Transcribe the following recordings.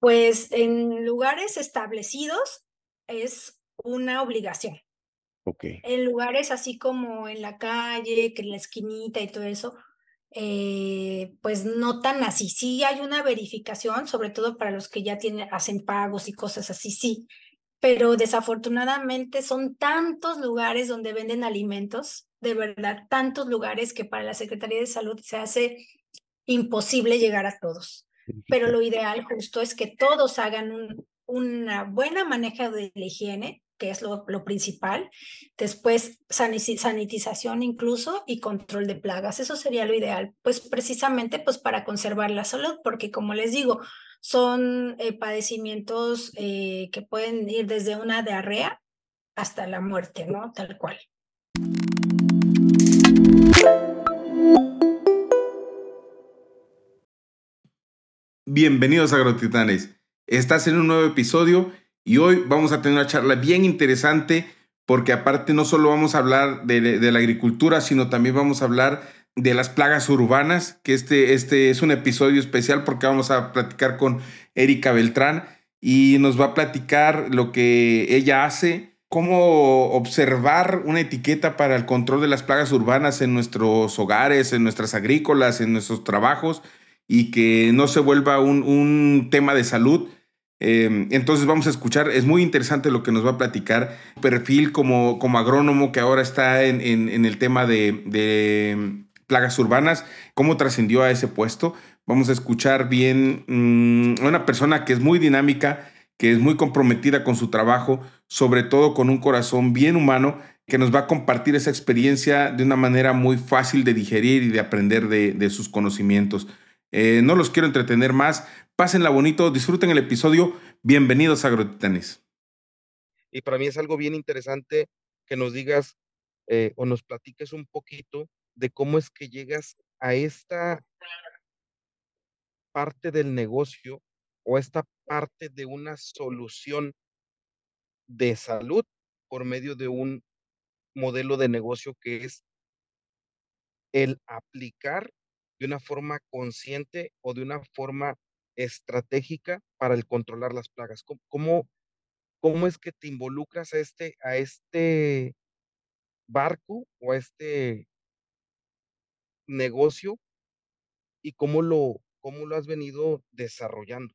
Pues en lugares establecidos es una obligación. Okay. En lugares así como en la calle, que en la esquinita y todo eso, eh, pues no tan así. Sí hay una verificación, sobre todo para los que ya tienen, hacen pagos y cosas así, sí. Pero desafortunadamente son tantos lugares donde venden alimentos, de verdad, tantos lugares que para la Secretaría de Salud se hace imposible llegar a todos. Pero lo ideal justo es que todos hagan un, una buena manejo de la higiene, que es lo, lo principal, después sanitización incluso y control de plagas. Eso sería lo ideal, pues precisamente pues para conservar la salud, porque como les digo, son eh, padecimientos eh, que pueden ir desde una diarrea hasta la muerte, ¿no? Tal cual. Bienvenidos a Agrotitanes. Estás en un nuevo episodio y hoy vamos a tener una charla bien interesante porque aparte no solo vamos a hablar de, la agricultura, sino también vamos a hablar de las plagas urbanas, que este, este es un episodio especial porque vamos a platicar con Erika Beltrán y nos va a platicar lo que ella hace, cómo observar una etiqueta para el control de las plagas urbanas en nuestros hogares, en nuestras agrícolas, en nuestros trabajos y que no se vuelva un, tema de salud. Em, entonces vamos a escuchar, es muy interesante lo que nos va a platicar, perfil como, como agrónomo que ahora está en, en, el tema de, de, plagas urbanas, cómo trascendió a ese puesto. Vamos a escuchar bien mm, una persona que es muy dinámica, que es muy comprometida con su trabajo, sobre todo con un corazón bien humano, que nos va a compartir esa experiencia de una manera muy fácil de digerir y de aprender de, de sus conocimientos. Eh, no los quiero entretener más. Pásenla bonito, disfruten el episodio. Bienvenidos a Agrotitanes. Y para mí es algo bien interesante que nos digas eh, o nos platiques un poquito de cómo es que llegas a esta parte del negocio o esta parte de una solución de salud por medio de un modelo de negocio que es el aplicar de una forma consciente o de una forma estratégica para el controlar las plagas? ¿Cómo, cómo, es que te involucras a este, a este barco o a este negocio y cómo lo, cómo lo has venido desarrollando?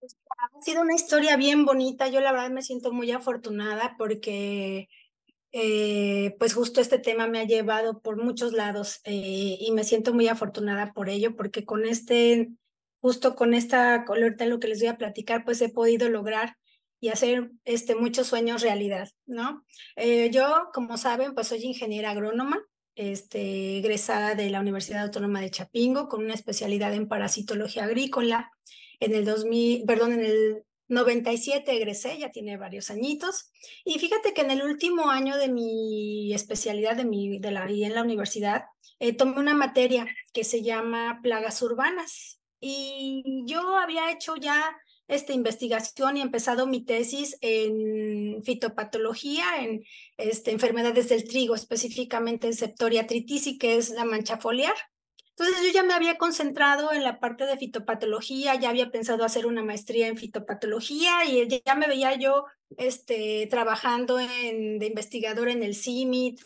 Pues, ha sido una historia bien bonita. Yo la verdad me siento muy afortunada porque eh, pues justo este tema me ha llevado por muchos lados eh, y me siento muy afortunada por ello, porque con este, justo con esta, ahorita lo que les voy a platicar, pues he podido lograr y hacer este, muchos sueños realidad, ¿no? Eh, yo, como saben, pues soy ingeniera agrónoma, este, egresada de la Universidad Autónoma de Chapingo, con una especialidad en parasitología agrícola. En el 2000, perdón, en el 97 egresé, ya tiene varios añitos. Y fíjate que en el último año de mi especialidad de, mi, de la en la universidad, eh, tomé una materia que se llama plagas urbanas. Y yo había hecho ya esta investigación y empezado mi tesis en fitopatología, en este, enfermedades del trigo, específicamente en septoria tritisi, que es la mancha foliar. Entonces yo ya me había concentrado en la parte de fitopatología, ya había pensado hacer una maestría en fitopatología y ya me veía yo este, trabajando en, de investigador en el CIMIT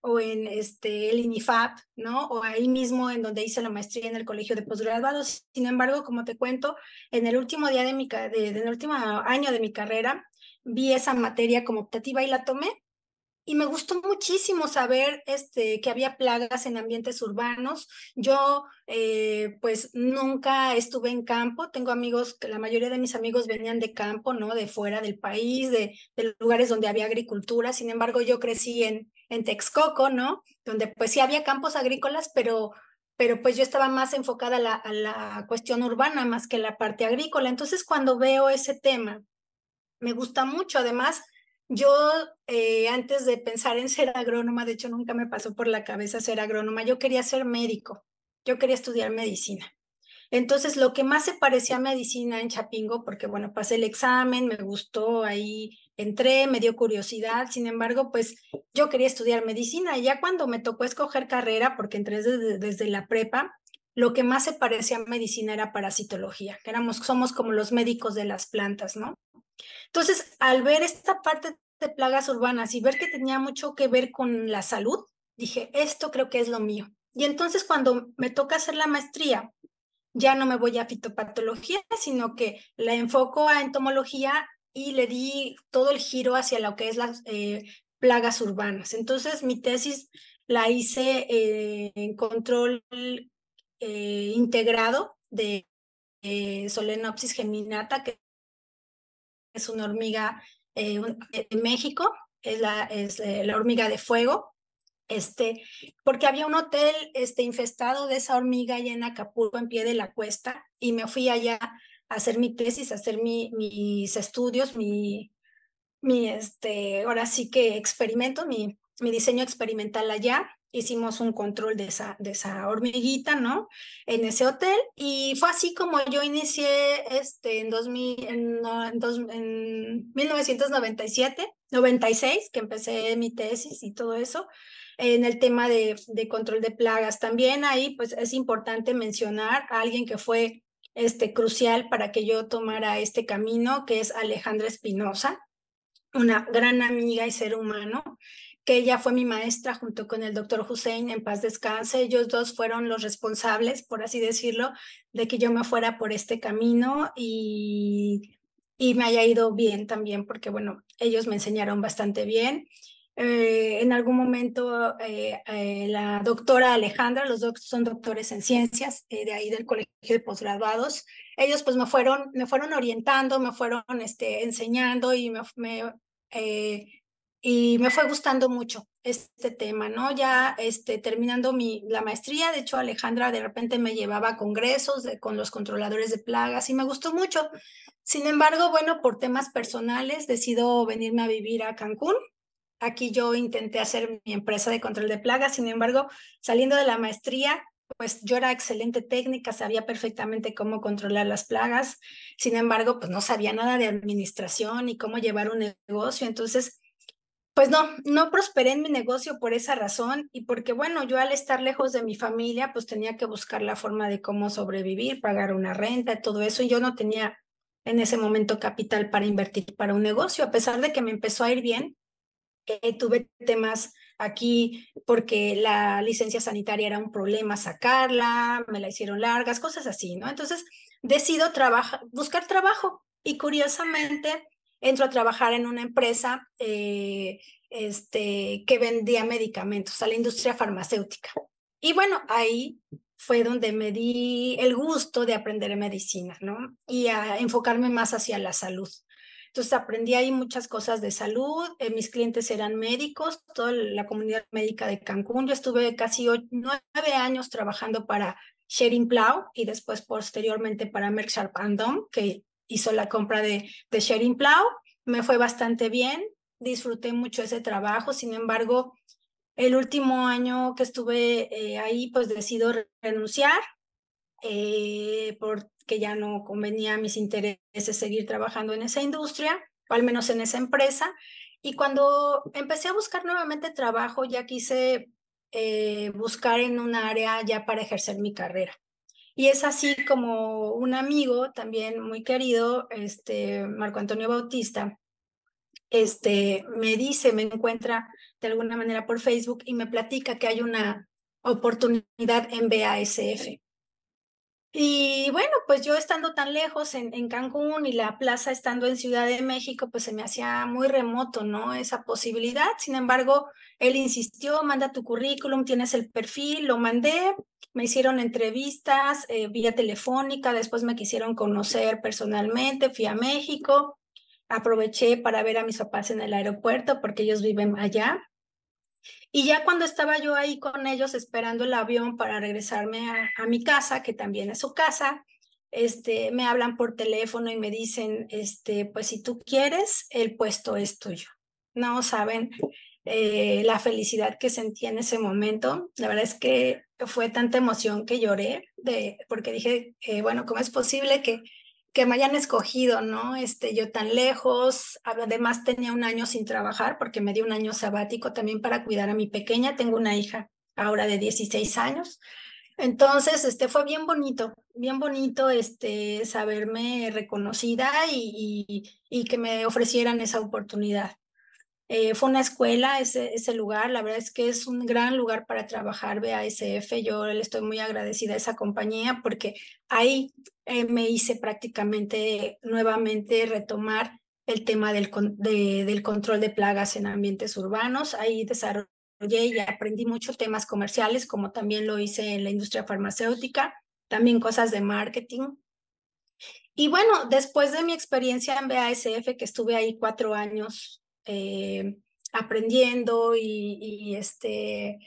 o en este, el INIFAP, ¿no? O ahí mismo en donde hice la maestría en el colegio de posgraduados. Sin embargo, como te cuento, en el último día de mi, de, en el último año de mi carrera, vi esa materia como optativa y la tomé y me gustó muchísimo saber este, que había plagas en ambientes urbanos. Yo, eh, pues, nunca estuve en campo. Tengo amigos, la mayoría de mis amigos venían de campo, ¿no? De fuera del país, de, de lugares donde había agricultura. Sin embargo, yo crecí en, en Texcoco, ¿no? Donde, pues, sí había campos agrícolas, pero pero pues yo estaba más enfocada a la, a la cuestión urbana más que la parte agrícola. Entonces, cuando veo ese tema, me gusta mucho. Además, yo, eh, antes de pensar en ser agrónoma, de hecho nunca me pasó por la cabeza ser agrónoma, yo quería ser médico, yo quería estudiar medicina. Entonces, lo que más se parecía a medicina en Chapingo, porque bueno, pasé el examen, me gustó, ahí entré, me dio curiosidad, sin embargo, pues yo quería estudiar medicina y ya cuando me tocó escoger carrera, porque entré desde, desde la prepa, lo que más se parecía a medicina era parasitología, que éramos, somos como los médicos de las plantas, ¿no? Entonces, al ver esta parte de plagas urbanas y ver que tenía mucho que ver con la salud, dije, esto creo que es lo mío. Y entonces cuando me toca hacer la maestría, ya no me voy a fitopatología, sino que la enfoco a entomología y le di todo el giro hacia lo que es las eh, plagas urbanas. Entonces mi tesis la hice eh, en control eh, integrado de Solenopsis geminata, que es una hormiga en México, es la, es la hormiga de fuego, este, porque había un hotel este, infestado de esa hormiga allá en Acapulco, en pie de la cuesta, y me fui allá a hacer mi tesis, a hacer mi, mis estudios, mi, mi, este, ahora sí que experimento, mi, mi diseño experimental allá. Hicimos un control de esa, de esa hormiguita, ¿no? En ese hotel. Y fue así como yo inicié este, en, 2000, en, en, en 1997, 96, que empecé mi tesis y todo eso en el tema de, de, control de plagas. También ahí pues es importante mencionar a alguien que fue este, crucial para que yo tomara este camino, que es Alejandra Espinosa, una gran amiga y ser humano, que ella fue mi maestra junto con el doctor Hussein en paz descanse. Ellos dos fueron los responsables, por así decirlo, de que yo me fuera por este camino y, y me haya ido bien también, porque bueno, ellos me enseñaron bastante bien. Eh, en algún momento eh, eh, la doctora Alejandra, los dos son doctores en ciencias, de ahí del colegio de posgraduados, ellos pues me fueron, me fueron orientando, me fueron este, enseñando y me, me y me fue gustando mucho este tema, ¿no? Ya este, terminando mi, la maestría, de hecho Alejandra de repente me llevaba a congresos de, con los controladores de plagas y me gustó mucho. Sin embargo, bueno, por temas personales decido venirme a vivir a Cancún Aquí yo intenté hacer mi empresa de control de plagas, sin embargo, saliendo de la maestría, pues yo era excelente técnica, sabía perfectamente cómo controlar las plagas, sin embargo, pues no sabía nada de administración y cómo llevar un negocio, entonces, pues no, no prosperé en mi negocio por esa razón y porque, bueno, yo al estar lejos de mi familia, pues tenía que buscar la forma de cómo sobrevivir, pagar una renta, todo eso, y yo no tenía en ese momento capital para invertir para un negocio, a pesar de que me empezó a ir bien, eh, tuve temas aquí porque la licencia sanitaria era un problema sacarla, me la hicieron largas, cosas así, ¿no? Entonces decido trabajar, buscar trabajo y curiosamente entro a trabajar en una empresa eh, este, que vendía medicamentos a la industria farmacéutica. Y bueno, ahí fue donde me di el gusto de aprender medicina, ¿no? Y a enfocarme más hacia la salud. Entonces aprendí ahí muchas cosas de salud, eh, mis clientes eran médicos, toda la comunidad médica de Cancún. Yo estuve casi nueve años trabajando para Sharing Plow y después posteriormente para Merck Sharp Dom, que hizo la compra de, de Sharing Plow. Me fue bastante bien, disfruté mucho ese trabajo, sin embargo, el último año que estuve eh, ahí, pues decido renunciar eh, porque ya no convenía a mis intereses seguir trabajando en esa industria, o al menos en esa empresa. Y cuando empecé a buscar nuevamente trabajo, ya quise eh, buscar en un área ya para ejercer mi carrera. Y es así como un amigo también muy querido, este Marco Antonio Bautista, este me dice, me encuentra de alguna manera por Facebook y me platica que hay una oportunidad en BASF. Y bueno, pues yo estando tan lejos en, en, Cancún y la plaza estando en Ciudad de México, pues se me hacía muy remoto, ¿no? Esa posibilidad. Sin embargo, él insistió, manda tu currículum, tienes el perfil, lo mandé, me hicieron entrevistas eh, vía telefónica, después me quisieron conocer personalmente, fui a México, aproveché para ver a mis papás en el aeropuerto porque ellos viven allá. Y ya cuando estaba yo ahí con ellos esperando el avión para regresarme a, mi casa, que también es su casa, este, me hablan por teléfono y me dicen, este, pues si tú quieres, el puesto es tuyo. No saben eh, la felicidad que sentí en ese momento. La verdad es que fue tanta emoción que lloré, de, porque dije, eh, bueno, ¿cómo es posible que que me hayan escogido, ¿no? Este, yo tan lejos, además tenía un año sin trabajar porque me di un año sabático también para cuidar a mi pequeña, tengo una hija ahora de 16 años, Entonces, este fue bien bonito, bien bonito este saberme reconocida y, y, que me ofrecieran esa oportunidad. Eh, fue una escuela ese, ese lugar, la verdad es que es un gran lugar para trabajar BASF, yo le estoy muy agradecida a esa compañía porque ahí eh, me hice prácticamente nuevamente retomar el tema del, del control de plagas en ambientes urbanos, ahí desarrollé y aprendí muchos temas comerciales, como también lo hice en la industria farmacéutica, también cosas de marketing. Y bueno, después de mi experiencia en BASF, que estuve ahí cuatro años eh, aprendiendo y, este,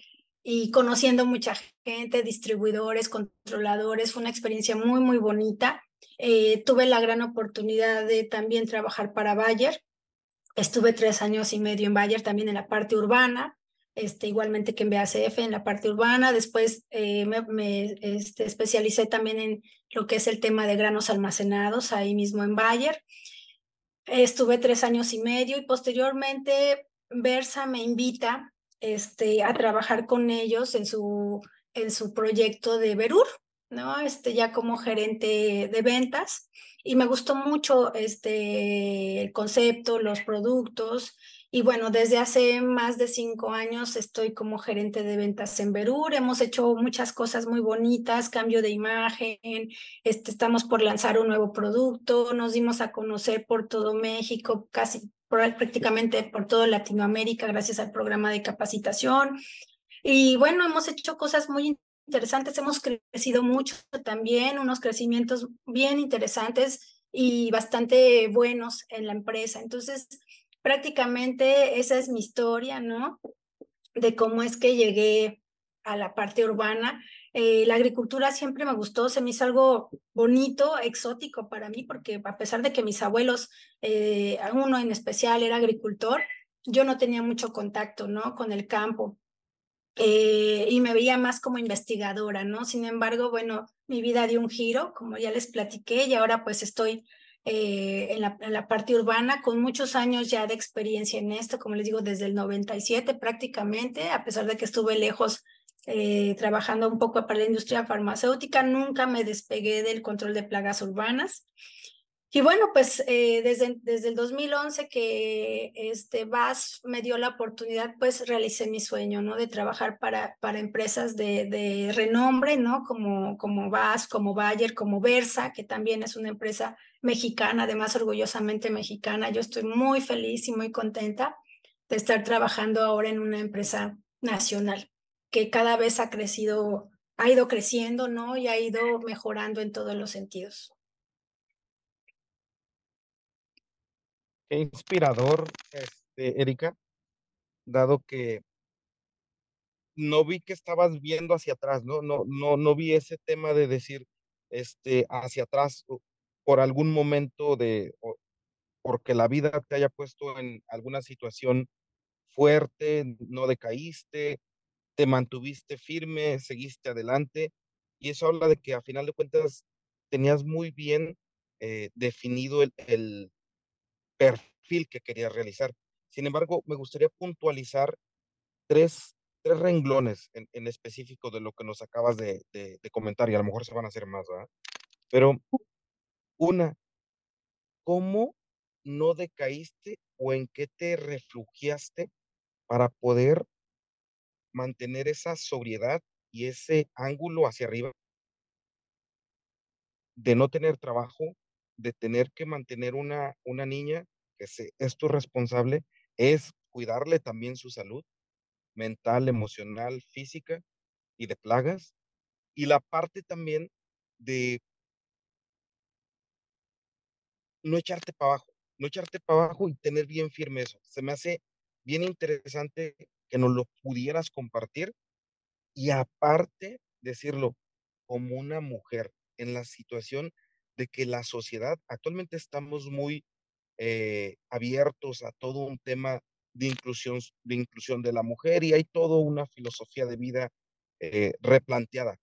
y conociendo mucha gente, distribuidores, controladores, fue una experiencia muy, muy bonita. Eh, tuve la gran oportunidad de también trabajar para Bayer. Estuve tres años y medio en Bayer, también en la parte urbana este, igualmente que en BACF, en la parte urbana. Después eh, me, este, especialicé también en lo que es el tema de granos almacenados, ahí mismo en Bayer. Estuve tres años y medio y posteriormente Versa me invita este, a trabajar con ellos en su, en su proyecto de Berur, ¿no? Este, ya como gerente de ventas. Y me gustó mucho este, el concepto, los productos. Y bueno, desde hace más de cinco años estoy como gerente de ventas en Berur. Hemos hecho muchas cosas muy bonitas, cambio de imagen, este, estamos por lanzar un nuevo producto, nos dimos a conocer por todo México, casi prácticamente por toda Latinoamérica gracias al programa de capacitación. Y bueno, hemos hecho cosas muy interesantes, hemos crecido mucho también, unos crecimientos bien interesantes y bastante buenos en la empresa. Entonces, prácticamente esa es mi historia, ¿no? De cómo es que llegué a la parte urbana. Eh, la agricultura siempre me gustó, se me hizo algo bonito, exótico para mí, porque a pesar de que mis abuelos, eh, uno en especial era agricultor, yo no tenía mucho contacto, ¿no? Con el campo. Eh, y me veía más como investigadora, ¿no? Sin embargo, bueno, mi vida dio un giro, como ya les platiqué, y ahora pues estoy eh, en, la, en, la, parte urbana, con muchos años ya de experiencia en esto, como les digo, desde el 97 prácticamente, a pesar de que estuve lejos eh, trabajando un poco para la industria farmacéutica, nunca me despegué del control de plagas urbanas. Y bueno, pues eh, desde, desde el 2011 que este VAS me dio la oportunidad, pues realicé mi sueño, ¿no? De trabajar para, para empresas de, de renombre, ¿no? Como, como VAS, como Bayer, como Versa, que también es una empresa mexicana, además orgullosamente mexicana. Yo estoy muy feliz y muy contenta de estar trabajando ahora en una empresa nacional que cada vez ha crecido, ha ido creciendo, ¿no? Y ha ido mejorando en todos los sentidos. Qué inspirador, este, Erika, dado que no vi que estabas viendo hacia atrás, ¿no? No, no, no vi ese tema de decir, este, hacia atrás por algún momento de, porque la vida te haya puesto en alguna situación fuerte, no decaíste, te mantuviste firme, seguiste adelante, y eso habla de que a final de cuentas tenías muy bien eh, definido el, perfil que querías realizar. Sin embargo, me gustaría puntualizar tres, tres renglones en, en específico de lo que nos acabas de, de, de, comentar, y a lo mejor se van a hacer más, ¿verdad? Pero una, ¿cómo no decaíste o en qué te refugiaste para poder mantener esa sobriedad y ese ángulo hacia arriba de no tener trabajo, de tener que mantener una, una niña que se, es tu responsable, es cuidarle también su salud mental, emocional, física y de plagas. Y la parte también de no echarte para abajo, no echarte para abajo y tener bien firme eso. Se me hace bien interesante que nos lo pudieras compartir y aparte decirlo como una mujer en la situación de que la sociedad, actualmente estamos muy eh, abiertos a todo un tema de inclusión, de inclusión de la mujer y hay toda una filosofía de vida eh, replanteada.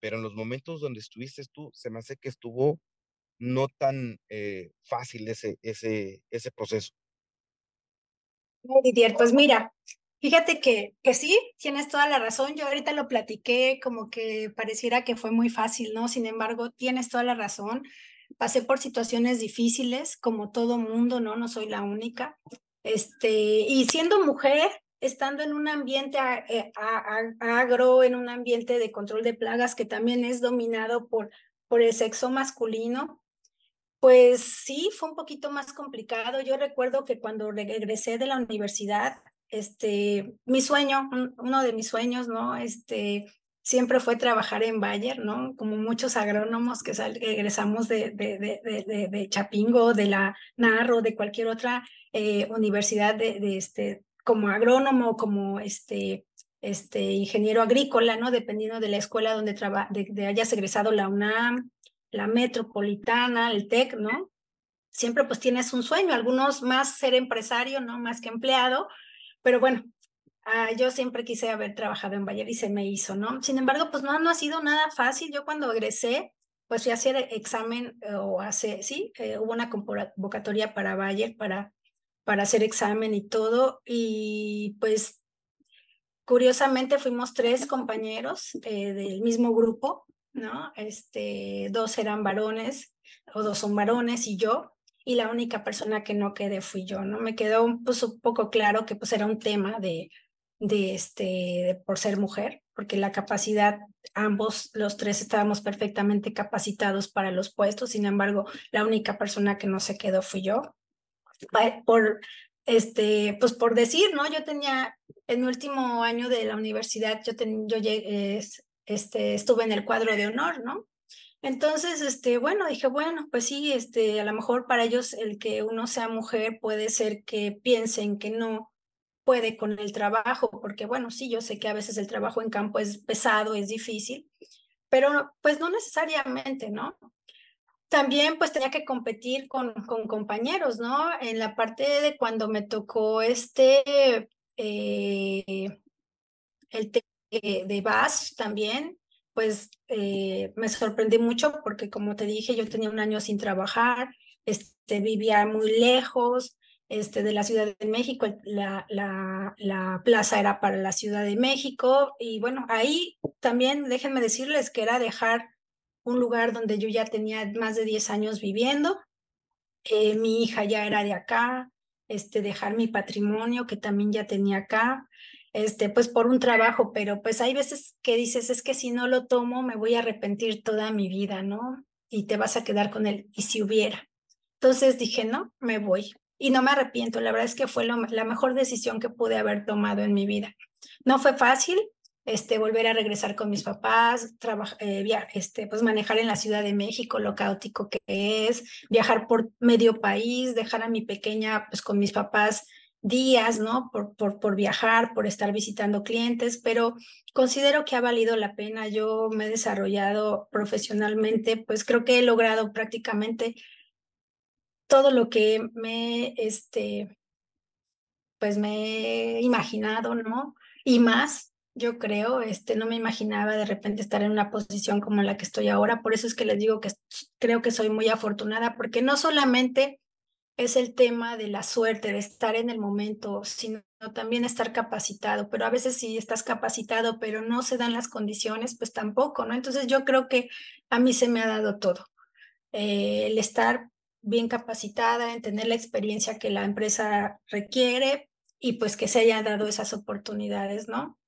Pero en los momentos donde estuviste tú, se me hace que estuvo no tan eh, fácil ese, ese, ese proceso. Didier, pues mira, Fíjate que, que sí, tienes toda la razón. Yo ahorita lo platiqué como que pareciera que fue muy fácil, ¿no? Sin embargo, tienes toda la razón. Pasé por situaciones difíciles, como todo mundo, ¿no? No soy la única. Este, y siendo mujer, estando en un ambiente eh, agro, en un ambiente de control de plagas que también es dominado por, por el sexo masculino, pues sí, fue un poquito más complicado. Yo recuerdo que cuando regresé de la universidad, este, mi sueño, uno de mis sueños, ¿no? Este, siempre fue trabajar en Bayer, ¿no? Como muchos agrónomos que egresamos de, de, de, de, Chapingo, de la Narro, de cualquier otra eh, universidad de, este, como agrónomo, como este, este ingeniero agrícola, ¿no? Dependiendo de la escuela donde, de, hayas egresado la UNAM, la Metropolitana, el TEC, ¿no? Siempre pues tienes un sueño, algunos más ser empresario, ¿no? Más que empleado, pero bueno, ah, yo siempre quise haber trabajado en Bayer y se me hizo, ¿no? Sin embargo, pues no, no ha sido nada fácil. Yo cuando egresé, pues fui a hacer examen eh, o hace, sí, eh, hubo una convocatoria para Bayer para, para hacer examen y todo. Y pues curiosamente fuimos tres compañeros eh, del mismo grupo, ¿no? Este, dos eran varones o dos son varones y yo y la única persona que no quedé fui yo, ¿no? Me quedó pues, un poco claro que pues era un tema de, de este, por ser mujer, porque la capacidad, ambos, los tres estábamos perfectamente capacitados para los puestos, sin embargo, la única persona que no se quedó fui yo. Por, este, pues por decir, ¿no? Yo tenía, en mi último año de la universidad, yo, yo llegué, este, estuve en el cuadro de honor, ¿no? Entonces, este, bueno, dije, bueno, pues sí, este, a lo mejor para ellos el que uno sea mujer puede ser que piensen que no puede con el trabajo, porque bueno, sí, yo sé que a veces el trabajo en campo es pesado, es difícil, pero pues no necesariamente, ¿no? También pues tenía que competir con, con compañeros, ¿no? En la parte de cuando me tocó este, eh, el de VAS también, pues eh, me sorprendí mucho porque como te dije, yo tenía un año sin trabajar, este, vivía muy lejos este, de la Ciudad de México, la, la, la plaza era para la Ciudad de México y bueno, ahí también déjenme decirles que era dejar un lugar donde yo ya tenía más de 10 años viviendo, eh, mi hija ya era de acá, este, dejar mi patrimonio que también ya tenía acá, este, pues por un trabajo, pero pues hay veces que dices, es que si no lo tomo me voy a arrepentir toda mi vida, ¿no? Y te vas a quedar con él, y si hubiera. Entonces dije, no, me voy. Y no me arrepiento, la verdad es que fue la mejor decisión que pude haber tomado en mi vida. No fue fácil, este, volver a regresar con mis papás, trabajar, eh, este, pues manejar en la Ciudad de México, lo caótico que es, viajar por medio país, dejar a mi pequeña pues con mis papás días, ¿no? Por, por, por viajar, por estar visitando clientes, pero considero que ha valido la pena. Yo me he desarrollado profesionalmente, pues creo que he logrado prácticamente todo lo que me, este, pues me he imaginado, ¿no? Y más, yo creo, este, no me imaginaba de repente estar en una posición como la que estoy ahora, por eso es que les digo que creo que soy muy afortunada, porque no solamente es el tema de la suerte, de estar en el momento, sino también estar capacitado. Pero a veces si estás capacitado, pero no se dan las condiciones, pues tampoco, ¿no? Entonces yo creo que a mí se me ha dado todo. Eh, el estar bien capacitada, en tener la experiencia que la empresa requiere y pues que se hayan dado esas oportunidades, ¿no?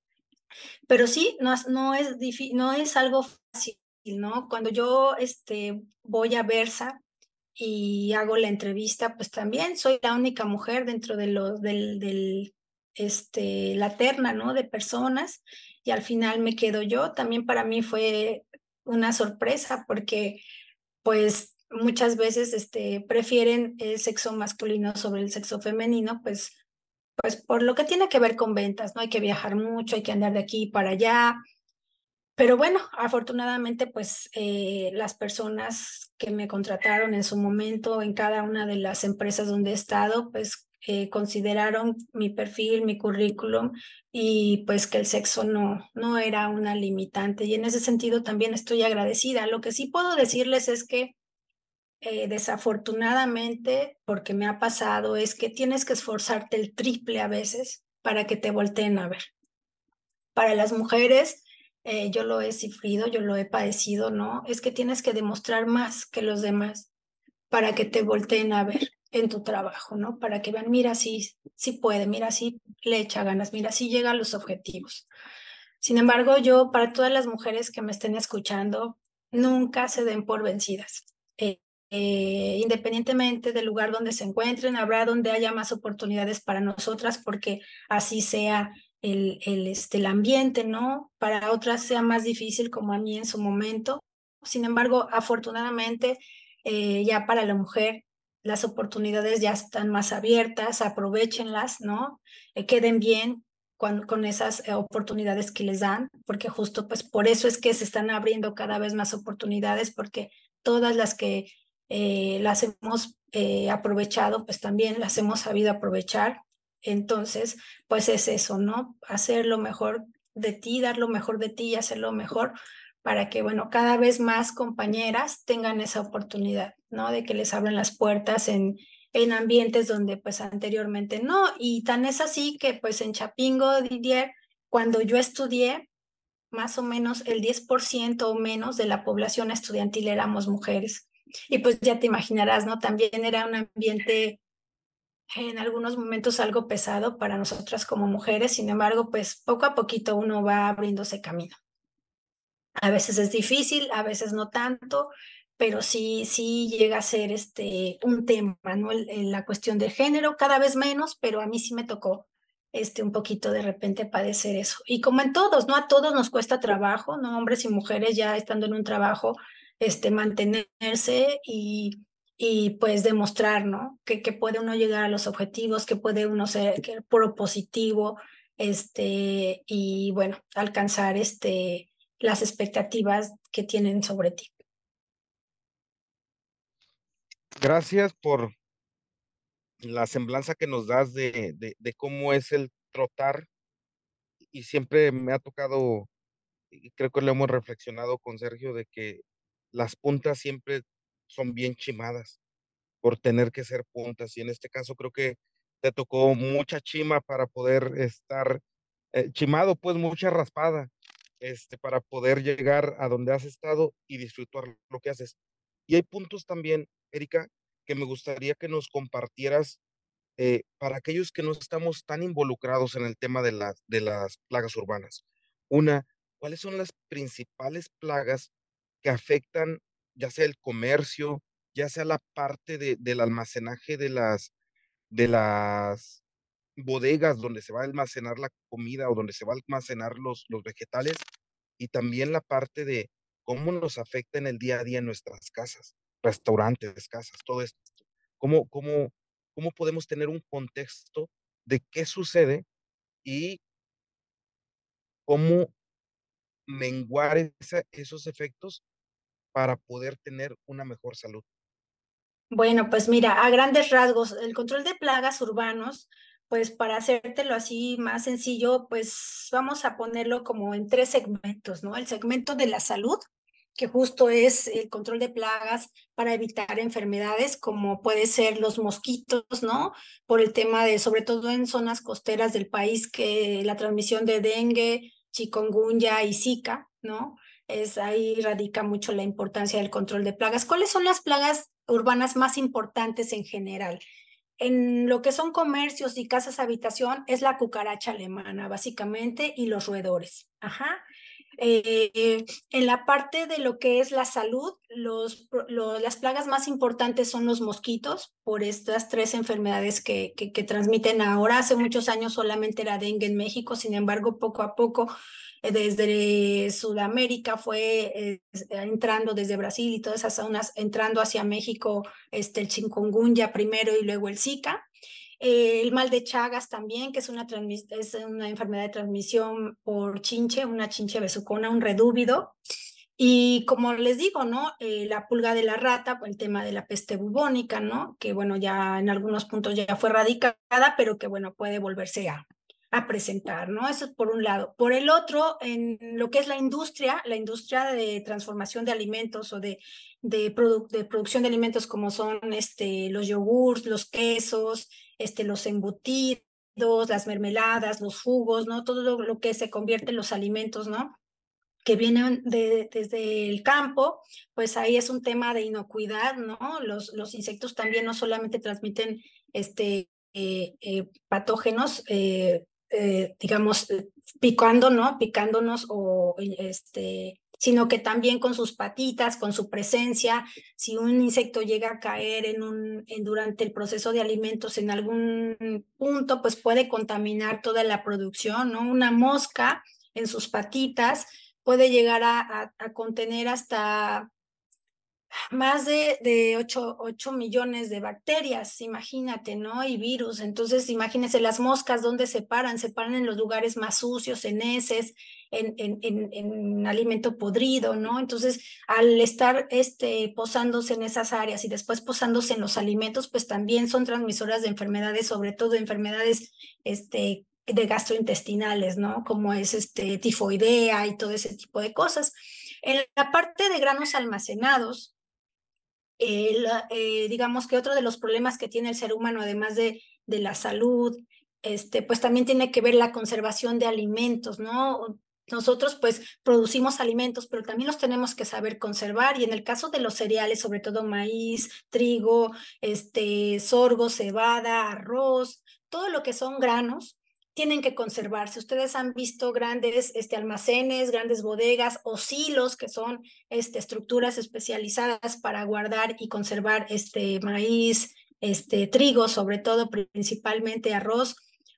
Pero sí, no, no, es, no es algo fácil, ¿no? Cuando yo este, voy a Versa, y hago la entrevista, pues también soy la única mujer dentro de los del, del este, la terna, ¿no? De personas y al final me quedo yo. También para mí fue una sorpresa porque pues muchas veces este, prefieren el sexo masculino sobre el sexo femenino, pues, pues por lo que tiene que ver con ventas, ¿no? Hay que viajar mucho, hay que andar de aquí para allá, pero bueno, afortunadamente, pues eh, las personas que me contrataron en su momento en cada una de las empresas donde he estado, pues eh, consideraron mi perfil, mi currículum y pues que el sexo no, no era una limitante. Y en ese sentido también estoy agradecida. Lo que sí puedo decirles es que eh, desafortunadamente, porque me ha pasado, es que tienes que esforzarte el triple a veces para que te volteen a ver. Para las mujeres, eh, yo lo he sufrido, yo lo he padecido, ¿no? Es que tienes que demostrar más que los demás para que te volteen a ver en tu trabajo, ¿no? Para que vean, mira, sí, sí puede, mira, sí le echa ganas, mira, sí llega a los objetivos. Sin embargo, yo, para todas las mujeres que me estén escuchando, nunca se den por vencidas. Eh, eh, independientemente del lugar donde se encuentren, habrá donde haya más oportunidades para nosotras, porque así sea el, el, este, el ambiente, ¿no? Para otras sea más difícil, como a mí en su momento. Sin embargo, afortunadamente, eh, ya para la mujer las oportunidades ya están más abiertas, aprovechenlas, ¿no? Eh, queden bien con, con esas eh, oportunidades que les dan, porque justo pues por eso es que se están abriendo cada vez más oportunidades, porque todas las que las hemos aprovechado, pues también las hemos sabido aprovechar. Entonces, pues es eso, ¿no? Hacer lo mejor de ti, dar lo mejor de ti y hacer lo mejor para que, bueno, cada vez más compañeras tengan esa oportunidad, ¿no? De que les abran las puertas en, en ambientes donde pues anteriormente no. Y tan es así que pues en Chapingo, Didier, cuando yo estudié, más o menos el 10% o menos de la población estudiantil éramos mujeres. Y pues ya te imaginarás, ¿no? También era un ambiente en algunos momentos algo pesado para nosotras como mujeres, sin embargo, pues poco a poquito uno va abriéndose camino. A veces es difícil, a veces no tanto, pero sí, sí llega a ser este, un tema, ¿no? La cuestión del género, cada vez menos, pero a mí sí me tocó este, un poquito de repente padecer eso. Y como en todos, ¿no? A todos nos cuesta trabajo, ¿no? Hombres y mujeres ya estando en un trabajo, este, mantenerse y, y pues demostrar, ¿no? Que, que puede uno llegar a los objetivos, que puede uno ser propositivo, este, y bueno, alcanzar este, las expectativas que tienen sobre ti. Gracias por la semblanza que nos das de, de, cómo es el trotar y siempre me ha tocado, y creo que lo hemos reflexionado con Sergio, de que las puntas siempre son bien chimadas por tener que ser puntas y en este caso creo que te tocó mucha chima para poder estar eh, chimado, pues mucha raspada este, para poder llegar a donde has estado y disfrutar lo que haces. Y hay puntos también, Erika, que me gustaría que nos compartieras eh, para aquellos que no estamos tan involucrados en el tema de, de las plagas urbanas. Una, ¿cuáles son las principales plagas que afectan ya sea el comercio, ya sea la parte de, del almacenaje de las, de las bodegas donde se va a almacenar la comida o donde se va a almacenar los, los vegetales y también la parte de cómo nos afecta en el día a día en nuestras casas, restaurantes, casas, todo esto. ¿Cómo, cómo, cómo podemos tener un contexto de qué sucede y cómo menguar esos efectos para poder tener una mejor salud? Bueno, pues mira, a grandes rasgos, el control de plagas urbanos pues para hacértelo así más sencillo, pues vamos a ponerlo como en tres segmentos, ¿no? El segmento de la salud, que justo es el control de plagas para evitar enfermedades como puede ser los mosquitos, ¿no? Por el tema de, sobre todo en zonas costeras del país, que la transmisión de dengue, chikungunya y zika, ¿no? Es ahí radica mucho la importancia del control de plagas. ¿Cuáles son las plagas urbanas más importantes en general? en lo que son comercios y casas habitación es la cucaracha alemana, básicamente, y los roedores. Ajá. Eh, en la parte de lo que es la salud, los, las plagas más importantes son los mosquitos, por estas tres enfermedades que, que, que, transmiten ahora. Hace muchos años solamente era dengue en México, sin embargo, poco a poco desde Sudamérica fue eh, entrando desde Brasil y todas esas zonas, entrando hacia México, este, el chikungunya primero y luego el Zika. Eh, el mal de Chagas también, que es una, enfermedad de transmisión por chinche, una chinche besucona, un redúvido. Y como les digo, ¿no? Eh, la pulga de la rata, el tema de la peste bubónica, ¿no? Que bueno, ya en algunos puntos ya fue erradicada, pero que bueno, puede volverse a, a presentar, ¿no? Eso es por un lado. Por el otro, en lo que es la industria, la industria de transformación de alimentos o de, de, de producción de alimentos como son este, los yogurts, los quesos, este, los embutidos, las mermeladas, los jugos, ¿no? Todo lo, que se convierte en los alimentos, ¿no? que vienen de, desde el campo, pues ahí es un tema de inocuidad, ¿no? Los, los insectos también no solamente transmiten este, eh, eh, patógenos, eh, digamos, picando, ¿no? Picándonos o este, sino que también con sus patitas, con su presencia, si un insecto llega a caer en un, en, durante el proceso de alimentos en algún punto, pues puede contaminar toda la producción, ¿no? Una mosca en sus patitas puede llegar a contener hasta más de, de 8, millones de bacterias, imagínate, ¿no? Y virus. Entonces, imagínense las moscas, ¿dónde se paran? Se paran en los lugares más sucios, en heces, en, en, en, en, alimento podrido, ¿no? Entonces, al estar este, posándose en esas áreas y después posándose en los alimentos, pues también son transmisoras de enfermedades, sobre todo enfermedades este, de gastrointestinales, ¿no? Como es este, tifoidea y todo ese tipo de cosas. En la parte de granos almacenados, eh, digamos que otro de los problemas que tiene el ser humano, además de, de la salud, este, pues también tiene que ver la conservación de alimentos, ¿no? Nosotros pues producimos alimentos, pero también los tenemos que saber conservar y en el caso de los cereales, sobre todo maíz, trigo, este, sorgo, cebada, arroz, todo lo que son granos, tienen que conservarse. Ustedes han visto grandes este, almacenes, grandes bodegas o silos, que son este, estructuras especializadas para guardar y conservar este maíz, este trigo, sobre todo principalmente arroz.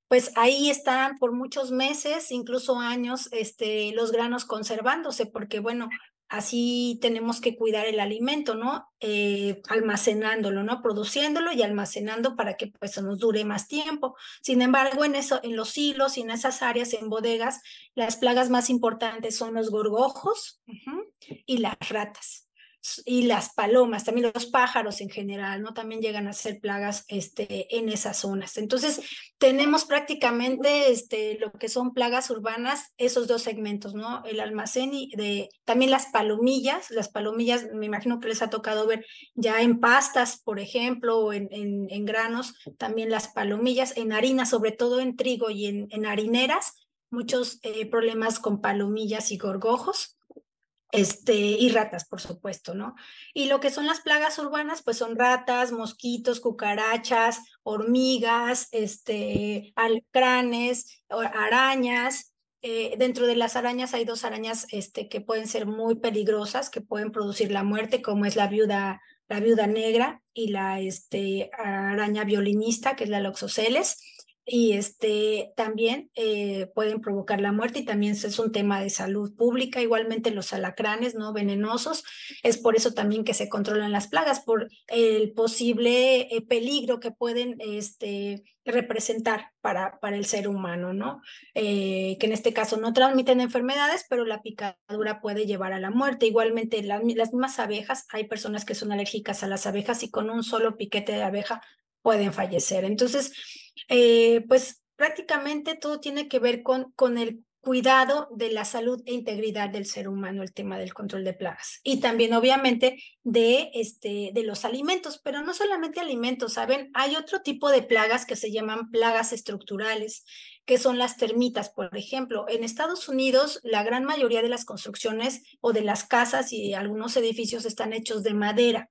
Pues ahí están por muchos meses, incluso años, este, los granos conservándose, porque bueno, así tenemos que cuidar el alimento, ¿no? Eh, almacenándolo, ¿no? Produciéndolo y almacenando para que pues nos dure más tiempo. Sin embargo, en eso, en los hilos y en esas áreas, en bodegas, las plagas más importantes son los gorgojos y las ratas y las palomas, también los pájaros en general, ¿no? También llegan a ser plagas este, en esas zonas. Entonces, tenemos prácticamente este, lo que son plagas urbanas, esos dos segmentos, ¿no? El almacén y de, también las palomillas, las palomillas, me imagino que les ha tocado ver ya en pastas, por ejemplo, o en, en, granos, también las palomillas, en harina, sobre todo en trigo y en, en harineras, muchos eh, problemas con palomillas y gorgojos este, y ratas, por supuesto, ¿no? Y lo que son las plagas urbanas, pues son ratas, mosquitos, cucarachas, hormigas, este, alcranes, arañas. Eh, dentro de las arañas hay dos arañas este, que pueden ser muy peligrosas, que pueden producir la muerte, como es la viuda, la viuda negra y la este, araña violinista, que es la loxoceles y este, también eh, pueden provocar la muerte y también es un tema de salud pública, igualmente los alacranes no venenosos, es por eso también que se controlan las plagas, por el posible eh, peligro que pueden este, representar para, para el ser humano, ¿no? Eh, que en este caso no transmiten enfermedades, pero la picadura puede llevar a la muerte. Igualmente, las mismas abejas, hay personas que son alérgicas a las abejas y con un solo piquete de abeja pueden fallecer. Entonces, eh, pues prácticamente todo tiene que ver con, con el cuidado de la salud e integridad del ser humano, el tema del control de plagas. Y también, obviamente, de, este, de los alimentos, pero no solamente alimentos, ¿saben? Hay otro tipo de plagas que se llaman plagas estructurales, que son las termitas, por ejemplo. En Estados Unidos, la gran mayoría de las construcciones o de las casas y algunos edificios están hechos de madera.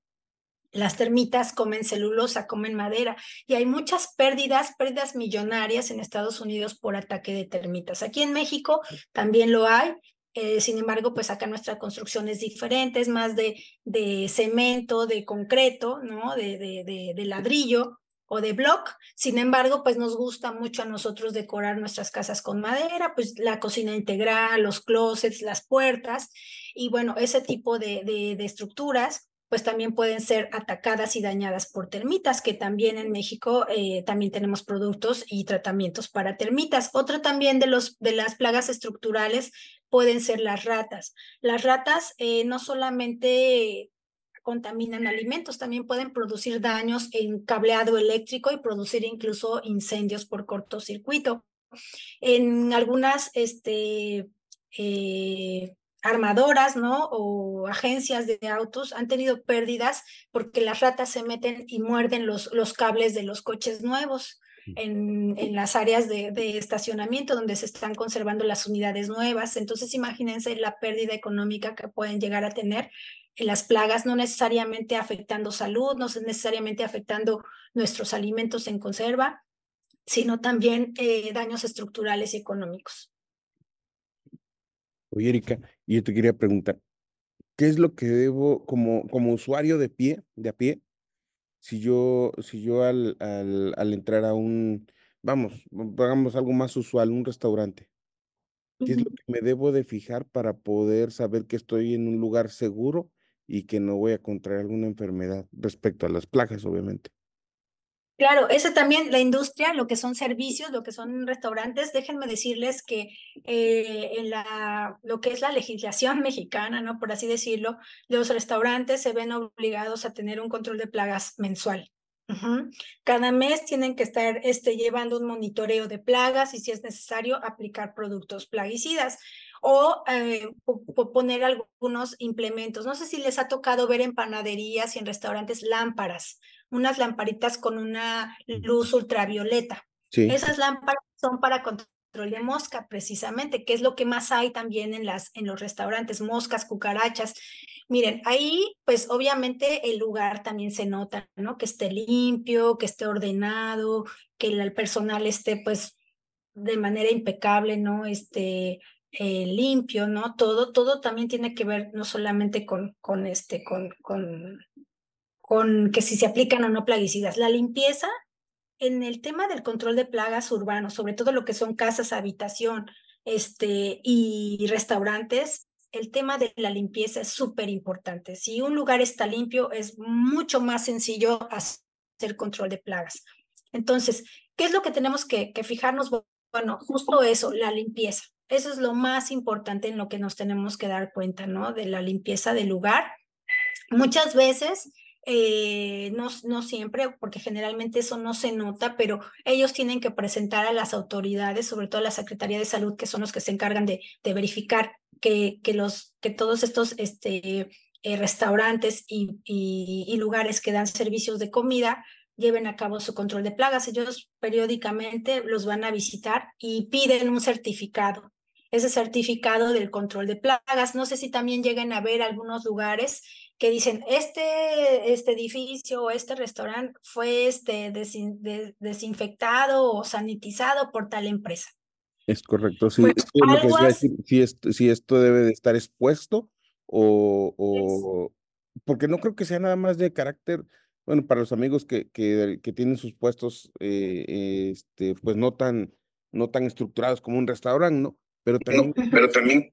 Las termitas comen celulosa, comen madera y hay muchas pérdidas, pérdidas millonarias en Estados Unidos por ataque de termitas. Aquí en México también lo hay. Eh, sin embargo, pues acá nuestra construcción es diferente, más de, de cemento, de concreto, ¿no? De, de, de, ladrillo o de block. Sin embargo, pues nos gusta mucho a nosotros decorar nuestras casas con madera, pues la cocina integral, los closets, las puertas y bueno, ese tipo de estructuras pues también pueden ser atacadas y dañadas por termitas, que también en México eh, también tenemos productos y tratamientos para termitas. Otro también de, los, de las plagas estructurales pueden ser las ratas. Las ratas eh, no solamente contaminan alimentos, también pueden producir daños en cableado eléctrico y producir incluso incendios por cortocircuito. En algunas este, eh, armadoras, ¿no? O agencias de autos han tenido pérdidas porque las ratas se meten y muerden los, los cables de los coches nuevos. en, en las áreas de, de, estacionamiento donde se están conservando las unidades nuevas. Entonces, imagínense la pérdida económica que pueden llegar a tener en las plagas, no necesariamente afectando salud, no necesariamente afectando nuestros alimentos en conserva, sino también eh, daños estructurales y económicos. Oye, Erika, yo te quería preguntar, ¿qué es lo que debo, como, como usuario de pie, de a pie, si yo, si yo al, al, al entrar a un, vamos, hagamos algo más usual, un restaurante, ¿qué es lo que me debo de fijar para poder saber que estoy en un lugar seguro y que no voy a contraer alguna enfermedad respecto a las plagas, obviamente? Claro, eso también, la industria, lo que son servicios, lo que son restaurantes, déjenme decirles que eh, en la, lo que es la legislación mexicana, ¿no? Por así decirlo, los restaurantes se ven obligados a tener un control de plagas mensual. Cada mes tienen que estar este, llevando un monitoreo de plagas y si es necesario aplicar productos plaguicidas o eh, poner algunos implementos. No sé si les ha tocado ver en panaderías y en restaurantes lámparas unas lamparitas con una luz ultravioleta. Esas lámparas son para control de mosca, precisamente, que es lo que más hay también en, las, en los restaurantes, moscas, cucarachas. Miren, ahí, pues obviamente el lugar también se nota, ¿no? Que esté limpio, que esté ordenado, que el personal esté, pues, de manera impecable, ¿no? Este, eh, limpio, ¿no? Todo, todo también tiene que ver no solamente con, con este, con, con con que si se aplican o no plaguicidas. La limpieza en el tema del control de plagas urbanos, sobre todo lo que son casas, habitación este, y restaurantes, el tema de la limpieza es súper importante. Si un lugar está limpio, es mucho más sencillo hacer control de plagas. Entonces, ¿qué es lo que tenemos que, que fijarnos? Bueno, justo eso, la limpieza. Eso es lo más importante en lo que nos tenemos que dar cuenta, ¿no? De la limpieza del lugar. Muchas veces eh, no, no siempre, porque generalmente eso no se nota, pero ellos tienen que presentar a las autoridades, sobre todo a la Secretaría de Salud, que son los que se encargan de, verificar que, que, los, que todos estos este, eh, restaurantes y, y, lugares que dan servicios de comida lleven a cabo su control de plagas. Ellos periódicamente los van a visitar y piden un certificado ese certificado del control de plagas. No sé si también lleguen a ver algunos lugares que dicen, este, este edificio o este restaurante fue este desinfectado o sanitizado por tal empresa. Es correcto, sí. Pues, si, esto, si esto debe de estar expuesto o, o porque no creo que sea nada más de carácter, bueno, para los amigos que, que, que tienen sus puestos, eh, este, pues no tan, no tan estructurados como un restaurante, ¿no? Pero también, pero también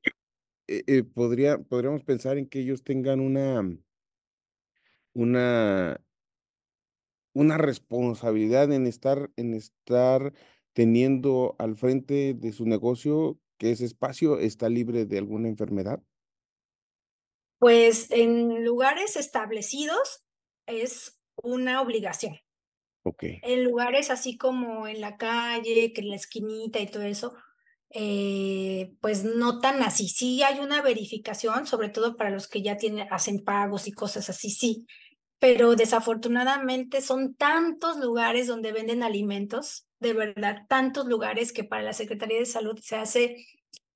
eh, eh, podría, podríamos pensar en que ellos tengan una, una, una responsabilidad en estar, en estar teniendo al frente de su negocio que ese espacio está libre de alguna enfermedad? Pues en lugares establecidos es una obligación. Okay. En lugares así como en la calle, que en la esquinita y todo eso, eh, pues no tan así. Sí hay una verificación, sobre todo para los que ya tienen, hacen pagos y cosas así, sí. Pero desafortunadamente son tantos lugares donde venden alimentos, de verdad, tantos lugares que para la Secretaría de Salud se hace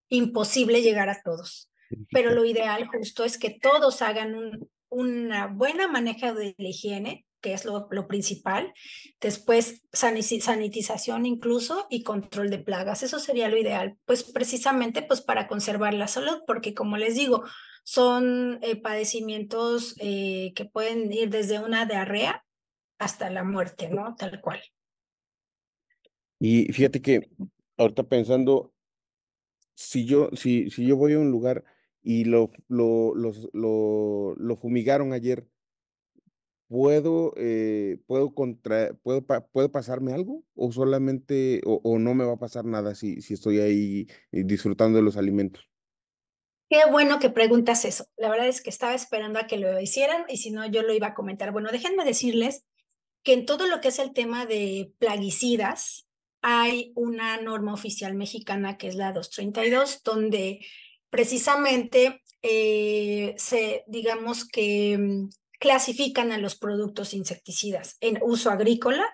imposible llegar a todos. Pero lo ideal justo es que todos hagan un, una buena manejo de la higiene, que es lo, lo principal. Después, sanitización incluso y control de plagas. Eso sería lo ideal, pues precisamente pues para conservar la salud, porque como les digo, son eh, padecimientos eh, que pueden ir desde una diarrea hasta la muerte, ¿no? Tal cual. Y fíjate que ahorita pensando, si yo, si, si yo voy a un lugar y lo, lo, lo, lo fumigaron ayer, ¿puedo, eh, puedo, contra, puedo, puedo pasarme algo o solamente, o, o, no me va a pasar nada si, si estoy ahí eh, disfrutando de los alimentos? Qué bueno que preguntas eso. La verdad es que estaba esperando a que lo hicieran y si no, yo lo iba a comentar. Bueno, déjenme decirles que en todo lo que es el tema de plaguicidas, hay una norma oficial mexicana que es la 232, donde precisamente eh, se, digamos que mm, clasifican a los productos insecticidas en uso agrícola,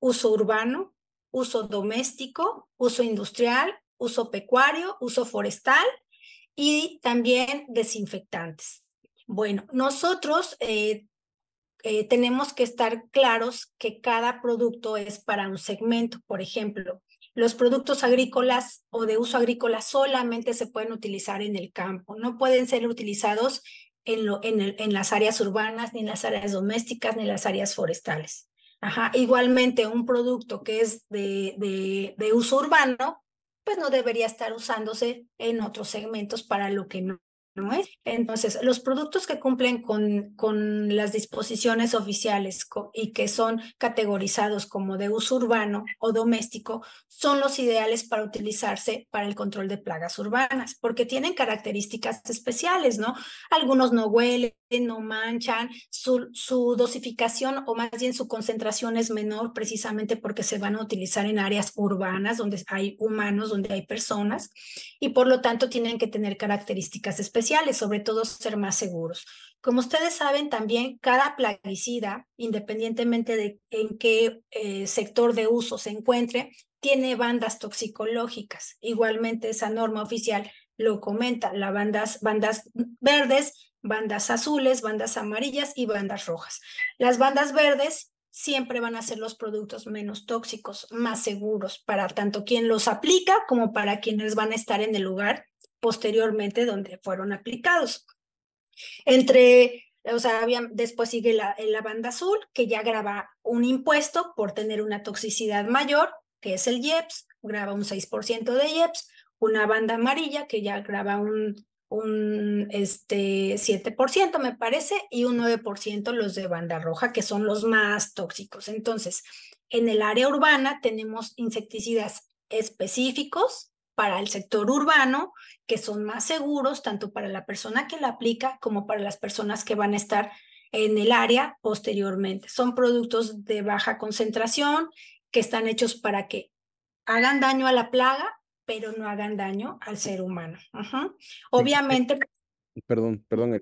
uso urbano uso doméstico, uso industrial, uso pecuario, uso forestal y también desinfectantes. Bueno, nosotros eh, eh, tenemos que estar claros que cada producto es para un segmento. Por ejemplo, los productos agrícolas o de uso agrícola solamente se pueden utilizar en el campo, no pueden ser utilizados en, lo, en, en las áreas urbanas, ni en las áreas domésticas, ni en las áreas forestales. Ajá. Igualmente, un producto que es de, de, de uso urbano, pues no debería estar usándose en otros segmentos para lo que no entonces, los productos que cumplen con, con las disposiciones oficiales y que son categorizados como de uso urbano o doméstico son los ideales para utilizarse para el control de plagas urbanas, porque tienen características especiales, ¿no? Algunos no huelen, no manchan, su, su dosificación o más bien su concentración es menor precisamente porque se van a utilizar en áreas urbanas donde hay humanos, donde hay personas y por lo tanto tienen que tener características especiales sobre todo ser más seguros. Como ustedes saben, también cada plaguicida, independientemente de en qué eh, sector de uso se encuentre, tiene bandas toxicológicas. Igualmente, esa norma oficial lo comenta, las bandas, bandas verdes, bandas azules, bandas amarillas y bandas rojas. Las bandas verdes siempre van a ser los productos menos tóxicos, más seguros para tanto quien los aplica como para quienes van a estar en el lugar posteriormente donde fueron aplicados. Entre, o sea, después sigue la, la banda azul, que ya graba un impuesto por tener una toxicidad mayor, que es el IEPS, graba un 6% de IEPS, una banda amarilla que ya graba un, un este, 7%, me parece, y un 9% los de banda roja, que son los más tóxicos. Entonces, en el área urbana tenemos insecticidas específicos para el sector urbano, que son más seguros tanto para la persona que la aplica como para las personas que van a estar en el área posteriormente. Son productos de baja concentración que están hechos para que hagan daño a la plaga, pero no hagan daño al ser humano. Obviamente. Perdón, perdón,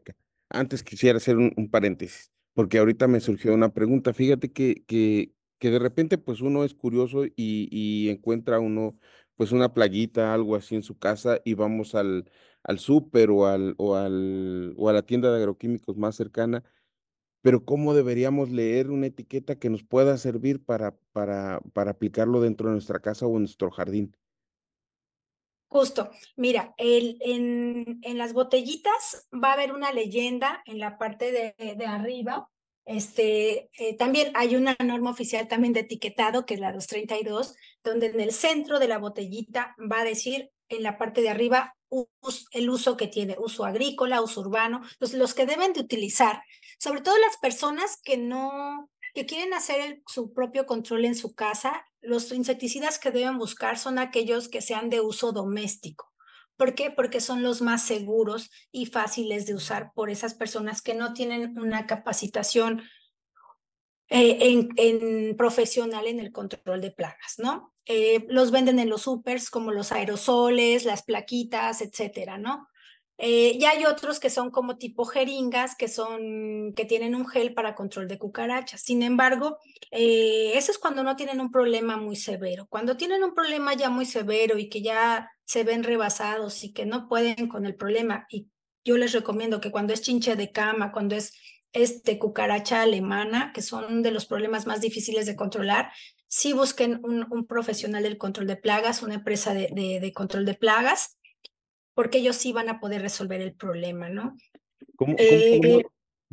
Antes quisiera hacer un, un, paréntesis, porque ahorita me surgió una pregunta. Fíjate que, que, que de repente, pues uno es curioso y, y encuentra uno pues una plaguita, algo así en su casa y vamos al, al súper o, al, o, al, o a la tienda de agroquímicos más cercana, pero ¿cómo deberíamos leer una etiqueta que nos pueda servir para, para, para aplicarlo dentro de nuestra casa o en nuestro jardín? Justo, mira, el, en, en las botellitas va a haber una leyenda en la parte de, de arriba. Este, eh, también hay una norma oficial también de etiquetado, que es la 232, donde en el centro de la botellita va a decir en la parte de arriba el uso que tiene, uso agrícola, uso urbano, entonces los que deben de utilizar, sobre todo las personas que no, que quieren hacer su propio control en su casa, los insecticidas que deben buscar son aquellos que sean de uso doméstico. ¿Por qué? Porque son los más seguros y fáciles de usar por esas personas que no tienen una capacitación eh, en, profesional en el control de plagas, ¿no? Eh, los venden en los supers como los aerosoles, las plaquitas, etcétera, ¿no? Eh, y hay otros que son como tipo jeringas, que son, que tienen un gel para control de cucarachas. Sin embargo, eh, eso es cuando no tienen un problema muy severo. Cuando tienen un problema ya muy severo y que ya se ven rebasados y que no pueden con el problema, y yo les recomiendo que cuando es chinche de cama, cuando es este cucaracha alemana, que son de los problemas más difíciles de controlar, sí busquen un, profesional del control de plagas, una empresa de control de plagas, porque ellos sí van a poder resolver el problema, ¿no? ¿Cómo, eh,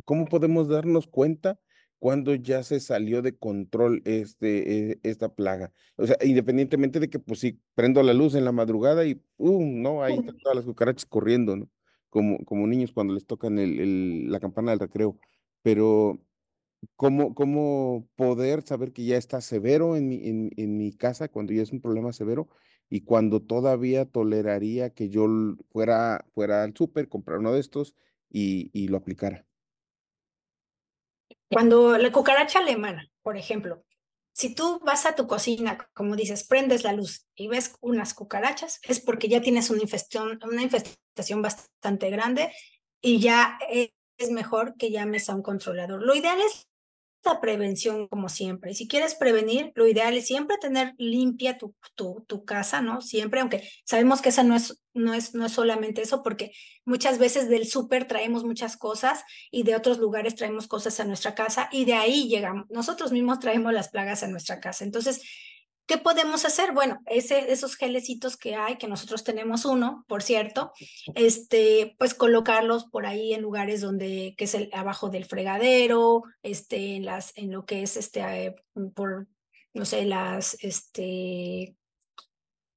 cómo, podemos darnos cuenta cuando ya se salió de control este, e, esta plaga? O sea, independientemente de que, pues sí, prendo la luz en la madrugada y, ¡pum!, ¿no? Ahí están todas las cucarachas corriendo, ¿no? Como, como niños cuando les tocan el, el, la campana del recreo. Pero, ¿cómo, ¿cómo poder saber que ya está severo en mi, en, en mi casa, cuando ya es un problema severo? Y cuando todavía toleraría que yo fuera, fuera al súper, comprar uno de estos y, y lo aplicara. Cuando la cucaracha alemana, por ejemplo, si tú vas a tu cocina, como dices, prendes la luz y ves unas cucarachas, es porque ya tienes una infestación, una infestación bastante grande y ya es mejor que llames a un controlador. Lo ideal es la prevención como siempre. Si quieres prevenir, lo ideal es siempre tener limpia tu, tu, tu casa, ¿no? Siempre, aunque sabemos que esa no es, no es, no es solamente eso, porque muchas veces del súper traemos muchas cosas y de otros lugares traemos cosas a nuestra casa y de ahí llegamos. Nosotros mismos traemos las plagas a nuestra casa. Entonces, ¿Qué podemos hacer? Bueno, ese, esos gelecitos que hay, que nosotros tenemos uno, por cierto, este, pues colocarlos por ahí en lugares donde, que es el, abajo del fregadero, este, en las, en lo que es este, eh, por, no sé, las, este,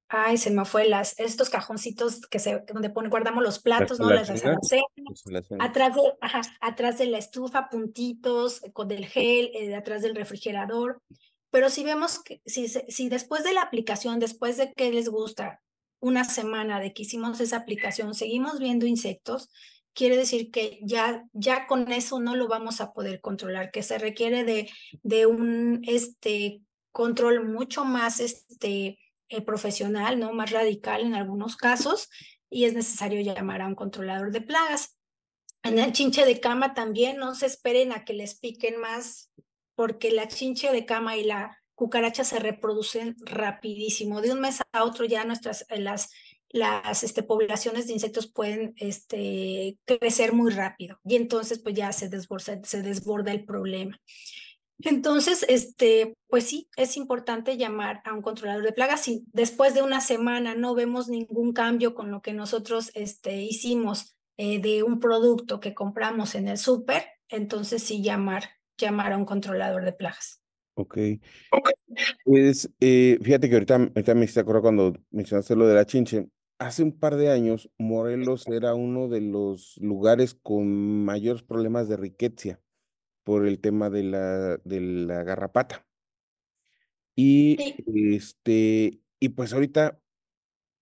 ay, se me fue las, estos cajoncitos que se, donde pone, guardamos los platos, ¿no? Las atrás de, ajá, atrás de la estufa, puntitos, con el gel, eh, atrás del refrigerador. Pero si vemos que si, si después de la aplicación, después de que les gusta una semana de que hicimos esa aplicación, seguimos viendo insectos, quiere decir que ya, ya con eso no lo vamos a poder controlar, que se requiere de, de un este, control mucho más este, eh, profesional, ¿no? más radical en algunos casos, y es necesario llamar a un controlador de plagas. En el chinche de cama también no se esperen a que les piquen más porque la chinche de cama y la cucaracha se reproducen rapidísimo. De un mes a otro ya nuestras, eh, las, las este, poblaciones de insectos pueden este, crecer muy rápido y entonces pues ya se desborda, el problema. Entonces, este, pues sí, es importante llamar a un controlador de plagas. Si después de una semana no vemos ningún cambio con lo que nosotros este, hicimos eh, de un producto que compramos en el súper, entonces sí llamar llamar a un controlador de plagas. Ok. Pues eh, fíjate que ahorita, ahorita me hice acordar cuando mencionaste lo de la chinche. Hace un par de años, Morelos era uno de los lugares con mayores problemas de riqueza por el tema de la, de la garrapata. Y este, y pues ahorita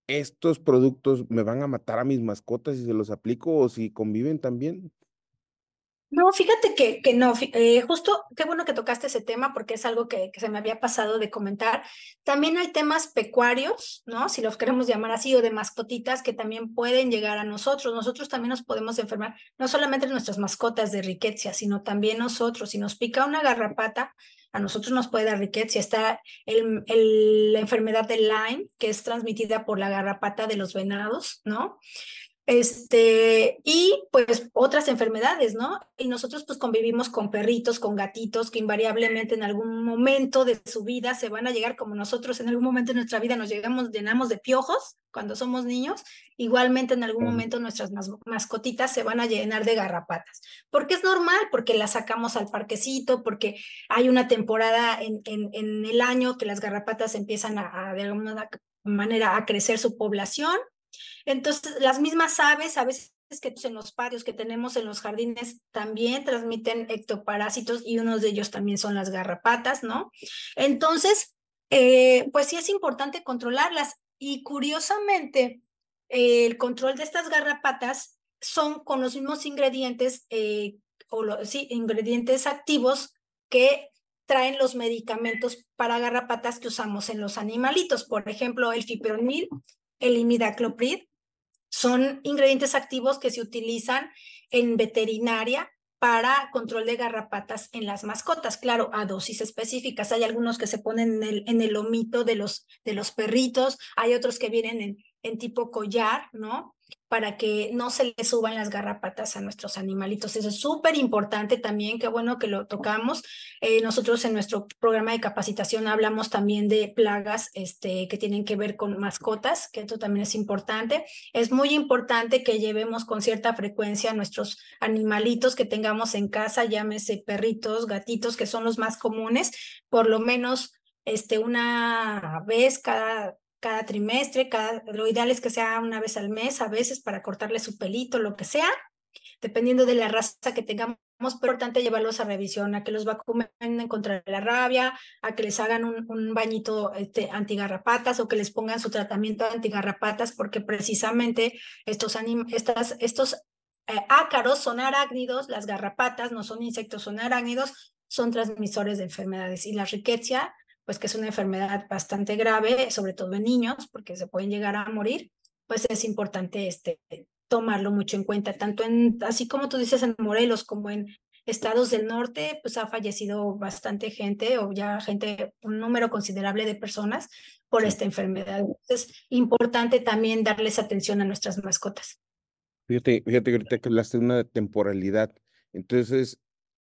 estos productos me van a matar a mis mascotas si se los aplico o si conviven también. No, fíjate que, que no, eh, justo qué bueno que tocaste ese tema porque es algo que, que, se me había pasado de comentar. También hay temas pecuarios, ¿no? Si los queremos llamar así, o de mascotitas que también pueden llegar a nosotros. Nosotros también nos podemos enfermar, no solamente nuestras mascotas de riqueza, sino también nosotros. Si nos pica una garrapata, a nosotros nos puede dar riqueza. Está el, el, la enfermedad de Lyme, que es transmitida por la garrapata de los venados, ¿no? Este, y pues otras enfermedades, ¿no? Y nosotros pues convivimos con perritos, con gatitos que invariablemente en algún momento de su vida se van a llegar como nosotros en algún momento de nuestra vida nos llegamos, llenamos de piojos cuando somos niños, igualmente en algún momento nuestras mascotitas se van a llenar de garrapatas. Porque es normal, porque las sacamos al parquecito, porque hay una temporada en, en, en el año que las garrapatas empiezan a, a de alguna manera a crecer su población entonces, las mismas aves, a veces que en los patios que tenemos en los jardines también transmiten ectoparásitos y unos de ellos también son las garrapatas, ¿no? Entonces, eh, pues sí es importante controlarlas y curiosamente el control de estas garrapatas son con los mismos ingredientes eh, o sí, ingredientes activos que traen los medicamentos para garrapatas que usamos en los animalitos, por ejemplo, el fipronil el imidacloprid. Son ingredientes activos que se utilizan en veterinaria para control de garrapatas en las mascotas, claro, a dosis específicas. Hay algunos que se ponen en el, en el de los, de los perritos, hay otros que vienen en, en tipo collar, ¿no? Para que no se le suban las garrapatas a nuestros animalitos. Eso es súper importante también, qué bueno que lo tocamos. Eh, nosotros en nuestro programa de capacitación hablamos también de plagas este, que tienen que ver con mascotas, que esto también es importante. Es muy importante que llevemos con cierta frecuencia a nuestros animalitos que tengamos en casa, llámese perritos, gatitos, que son los más comunes, por lo menos este, una vez cada cada trimestre, cada, lo ideal es que sea una vez al mes, a veces para cortarle su pelito, lo que sea, dependiendo de la raza que tengamos, es importante llevarlos a revisión, a que los vacunen contra la rabia, a que les hagan un, un bañito este, antigarrapatas o que les pongan su tratamiento antigarrapatas, porque precisamente estos, estas, estos eh, ácaros son arácnidos, las garrapatas no son insectos, son arácnidos, son transmisores de enfermedades y la riqueza pues que es una enfermedad bastante grave, sobre todo en niños, porque se pueden llegar a morir, pues es importante este, tomarlo mucho en cuenta, tanto en, así como tú dices en Morelos, como en, estados del norte, pues ha fallecido bastante gente o ya gente, un número considerable de personas por esta enfermedad. Es importante también darles atención a nuestras mascotas. Fíjate, fíjate ahorita que hablaste de una temporalidad. Entonces,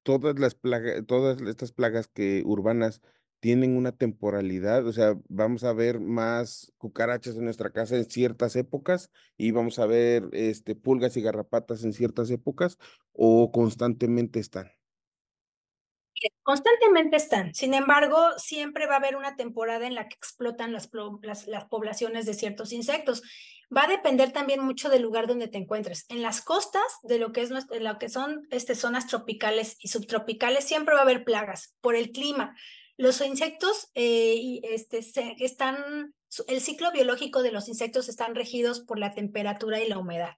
todas las plagas, todas estas plagas que urbanas tienen una temporalidad, o sea, vamos a ver más cucarachas en nuestra casa en ciertas épocas y vamos a ver este pulgas y garrapatas en ciertas épocas o constantemente están. Constantemente están. Sin embargo, siempre va a haber una temporada en la que explotan las, poblaciones de ciertos insectos. Va a depender también mucho del lugar donde te encuentres. En las costas, de lo que, es, lo que son este, zonas tropicales y subtropicales, siempre va a haber plagas por el clima. Los insectos eh, este, están, el ciclo biológico de los insectos están regidos por la temperatura y la humedad.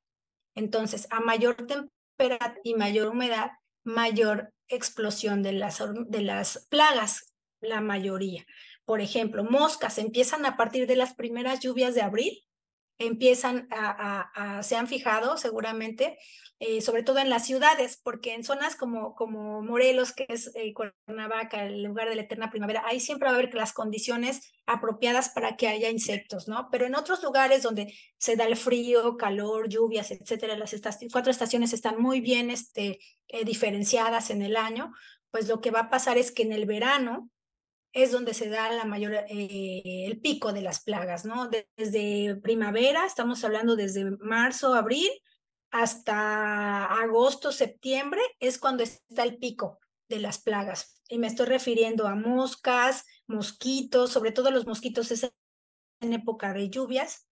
Entonces, a mayor temperatura y mayor humedad, mayor explosión de las, de las plagas, la mayoría. Por ejemplo, moscas empiezan a partir de las primeras lluvias de abril, empiezan a, se han fijado seguramente, eh, sobre todo en las ciudades, porque en zonas como, como Morelos, que es eh, Cuernavaca, el lugar de la eterna primavera, ahí siempre va a haber las condiciones apropiadas para que haya insectos, ¿no? Pero en otros lugares donde se da el frío, calor, lluvias, etcétera, las cuatro estaciones están muy bien este, eh, diferenciadas en el año, pues lo que va a pasar es que en el verano es donde se da la mayor, eh, el pico de las plagas, ¿no? Desde primavera, estamos hablando desde marzo, abril, hasta agosto, septiembre, es cuando está el pico de las plagas. Y me estoy refiriendo a moscas, mosquitos, sobre todo los mosquitos es en época de lluvias,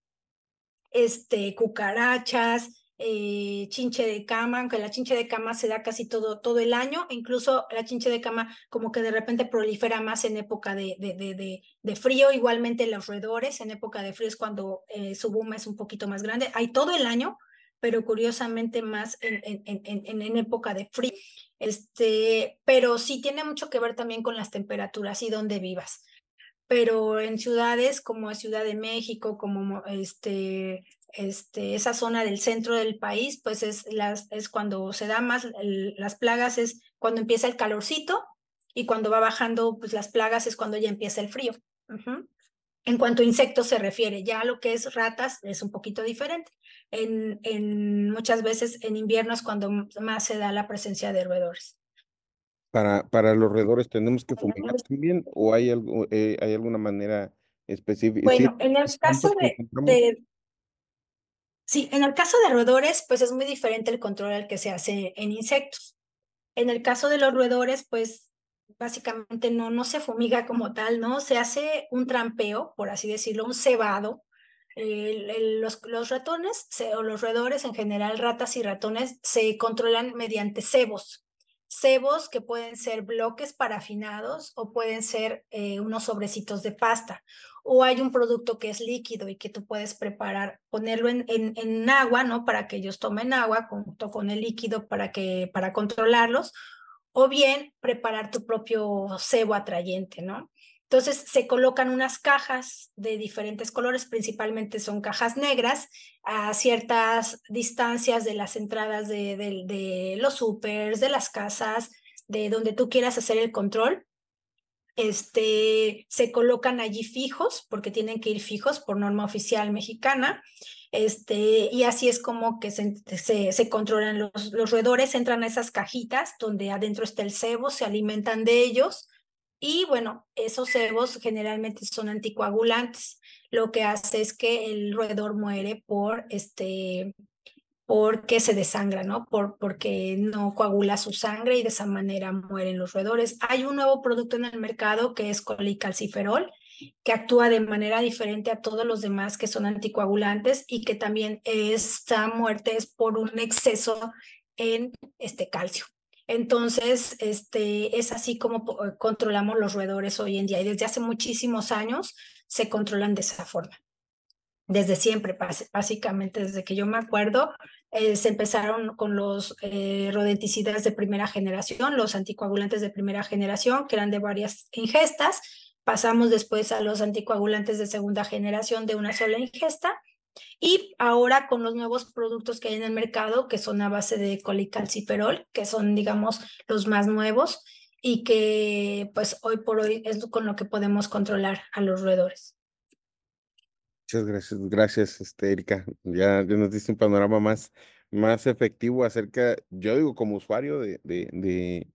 este, cucarachas, eh, chinche de cama, aunque la chinche de cama se da casi todo, todo el año, incluso la chinche de cama como que de repente prolifera más en época de, de, de, de frío, igualmente los roedores, en época de frío es cuando eh, su boom es un poquito más grande, hay todo el año, pero curiosamente más en, en, en, en, época de frío. Este, pero sí tiene mucho que ver también con las temperaturas y dónde vivas pero en ciudades como Ciudad de México, como este, este, esa zona del centro del país, pues es, las, es cuando se da más las plagas, es cuando empieza el calorcito y cuando va bajando pues las plagas es cuando ya empieza el frío. En cuanto a insectos se refiere, ya lo que es ratas es un poquito diferente. En, en muchas veces en invierno es cuando más se da la presencia de roedores. Para, para los roedores tenemos que fumigar también o hay algo, eh, hay alguna manera específica. Bueno, en el caso de, Sí, en el caso de roedores, pues es muy diferente el control al que se hace en insectos. En el caso de los roedores, pues básicamente no, no se fumiga como tal, ¿no? Se hace un trampeo, por así decirlo, un cebado. los, los ratones o los roedores en general, ratas y ratones, se controlan mediante cebos. Cebos que pueden ser bloques parafinados o pueden ser eh, unos sobrecitos de pasta o hay un producto que es líquido y que tú puedes preparar, ponerlo en, en, agua, ¿no? Para que ellos tomen agua junto con el líquido para, que, para controlarlos, o bien preparar tu propio cebo atrayente, ¿no? Entonces se colocan unas cajas de diferentes colores, principalmente son cajas negras, a ciertas distancias de las entradas de, los supers, de las casas, de donde tú quieras hacer el control. Este, se colocan allí fijos, porque tienen que ir fijos por norma oficial mexicana, este, y así es como que se, se, controlan los, los, roedores, entran a esas cajitas donde adentro está el cebo, se alimentan de ellos, y bueno, esos cebos generalmente son anticoagulantes, lo que hace es que el roedor muere por este porque se desangra, ¿no? Por, porque no coagula su sangre y de esa manera mueren los roedores. Hay un nuevo producto en el mercado que es colicalciferol, que actúa de manera diferente a todos los demás que son anticoagulantes y que también esta muerte es por un exceso en este calcio. Entonces, este, es así como controlamos los roedores hoy en día y desde hace muchísimos años se controlan de esa forma desde siempre, básicamente desde que yo me acuerdo, eh, se empezaron con los eh, rodenticidas de primera generación, los anticoagulantes de primera generación, que eran de varias ingestas. Pasamos después a los anticoagulantes de segunda generación de una sola ingesta Y ahora con los nuevos productos que hay en el mercado, que son a base de colicalciferol, que son, digamos, los más nuevos y que pues hoy por hoy es con lo que podemos controlar a los roedores. Muchas gracias, gracias, este, Erika. Ya, ya nos diste un panorama más, más efectivo acerca, yo digo como usuario de, de, de,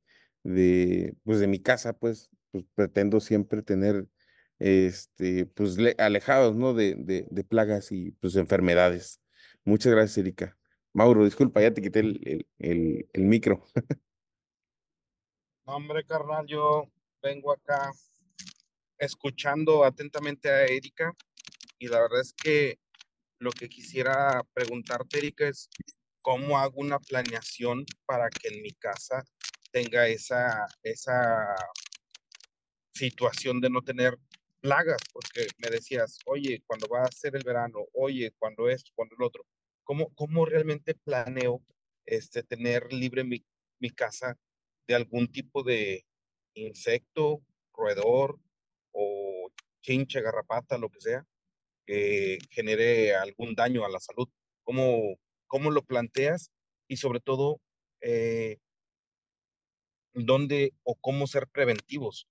de, pues de mi casa, pues, pues pretendo siempre tener, este, pues alejados, ¿no? De, de, plagas y pues enfermedades. Muchas gracias, Erika. Mauro, disculpa, ya te quité el, el, el, el micro. No, hombre, carnal, yo vengo acá escuchando atentamente a Erika y la verdad es que lo que quisiera preguntarte, Erika, es cómo hago una planeación para que en mi casa tenga esa, esa situación de no tener plagas, porque me decías, oye, cuando va a ser el verano, oye, cuando esto, cuando el otro, ¿cómo, cómo realmente planeo este, tener libre mi, mi casa de algún tipo de insecto, roedor o chinche, garrapata, lo que sea, que genere algún daño a la salud. ¿Cómo, cómo lo planteas? Y sobre todo, eh, ¿dónde o cómo ser preventivos?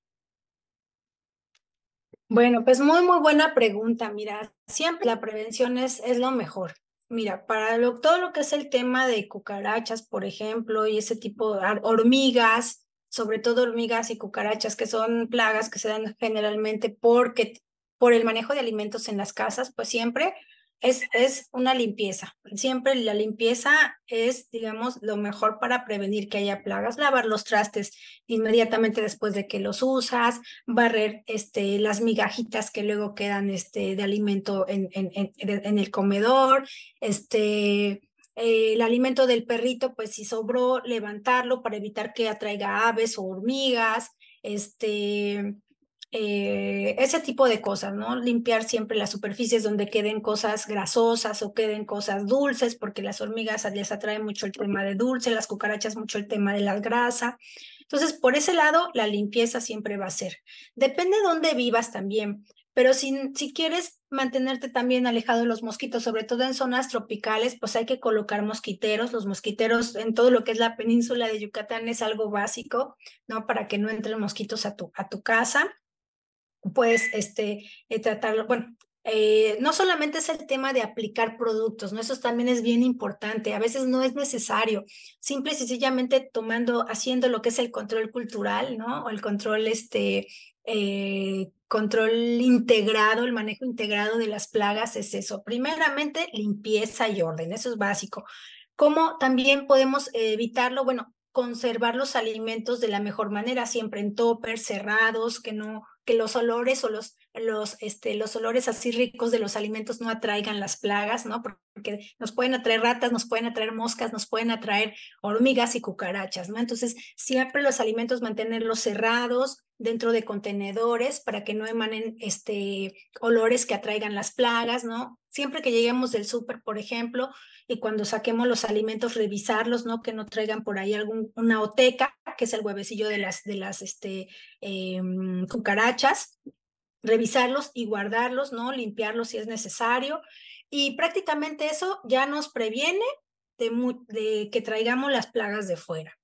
Bueno, pues muy, muy buena pregunta. Mira, siempre la prevención es, es lo mejor. Mira, para lo, todo lo que es el tema de cucarachas, por ejemplo, y ese tipo de hormigas, sobre todo hormigas y cucarachas, que son plagas que se dan generalmente porque por el manejo de alimentos en las casas, pues siempre es, es una limpieza. Siempre la limpieza es, digamos, lo mejor para prevenir que haya plagas. Lavar los trastes inmediatamente después de que los usas, barrer este, las migajitas que luego quedan este, de alimento en, en, en, el comedor, este, eh, el alimento del perrito, pues si sobró, levantarlo para evitar que atraiga aves o hormigas, este, eh, ese tipo de cosas, ¿no? Limpiar siempre las superficies donde queden cosas grasosas o queden cosas dulces, porque las hormigas les atrae mucho el tema de dulce, las cucarachas mucho el tema de la grasa. Entonces, por ese lado, la limpieza siempre va a ser. Depende de dónde vivas también, pero si, si quieres mantenerte también alejado de los mosquitos, sobre todo en zonas tropicales, pues hay que colocar mosquiteros. Los mosquiteros en todo lo que es la península de Yucatán es algo básico, ¿no? Para que no entren mosquitos a tu, a tu casa pues este, eh, tratarlo, bueno, eh, no solamente es el tema de aplicar productos, ¿no? Eso también es bien importante. A veces no es necesario. Simple y sencillamente tomando, haciendo lo que es el control cultural, ¿no? O el control, este, eh, control integrado, el manejo integrado de las plagas es eso. Primeramente, limpieza y orden. Eso es básico. ¿Cómo también podemos evitarlo? Bueno, conservar los alimentos de la mejor manera, siempre en toppers cerrados, que no que los olores o los, los, este, los olores así ricos de los alimentos no atraigan las plagas, ¿no? Porque nos pueden atraer ratas, nos pueden atraer moscas, nos pueden atraer hormigas y cucarachas, ¿no? Entonces, siempre los alimentos mantenerlos cerrados dentro de contenedores para que no emanen este, olores que atraigan las plagas, ¿no? Siempre que lleguemos del súper, por ejemplo, y cuando saquemos los alimentos, revisarlos, ¿no? Que no traigan por ahí alguna oteca, que es el huevecillo de las, de las este, em, cucarachas, revisarlos y guardarlos, ¿no? Limpiarlos si es necesario. Y prácticamente eso ya nos previene de, que traigamos las plagas de fuera.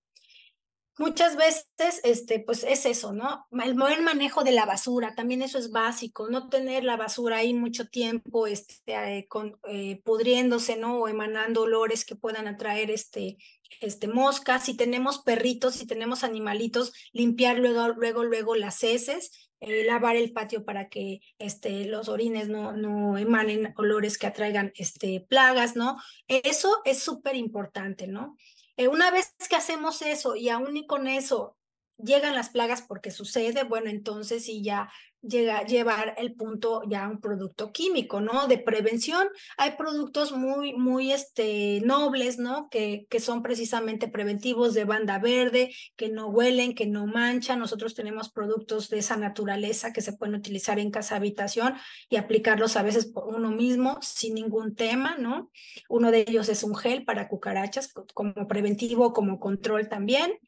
Muchas veces, este, pues es eso, ¿no? El buen manejo de la basura, también eso es básico, no tener la basura ahí mucho tiempo, este, eh, con, eh, pudriéndose, ¿no? O emanando olores que puedan atraer, este, este, moscas. Si tenemos perritos, si tenemos animalitos, limpiar luego, luego, luego las heces, eh, lavar el patio para que, este, los orines no, no emanen olores que atraigan, este, plagas, ¿no? Eso es súper importante, ¿no? Eh, una vez que hacemos eso y aún con eso llegan las plagas porque sucede, bueno, entonces sí ya llega llevar el punto ya a un producto químico, ¿no? De prevención. Hay productos muy, muy este, nobles, ¿no? Que, que son precisamente preventivos de banda verde, que no huelen, que no manchan. Nosotros tenemos productos de esa naturaleza que se pueden utilizar en casa habitación y aplicarlos a veces por uno mismo sin ningún tema, ¿no? Uno de ellos es un gel para cucarachas como preventivo, como control también.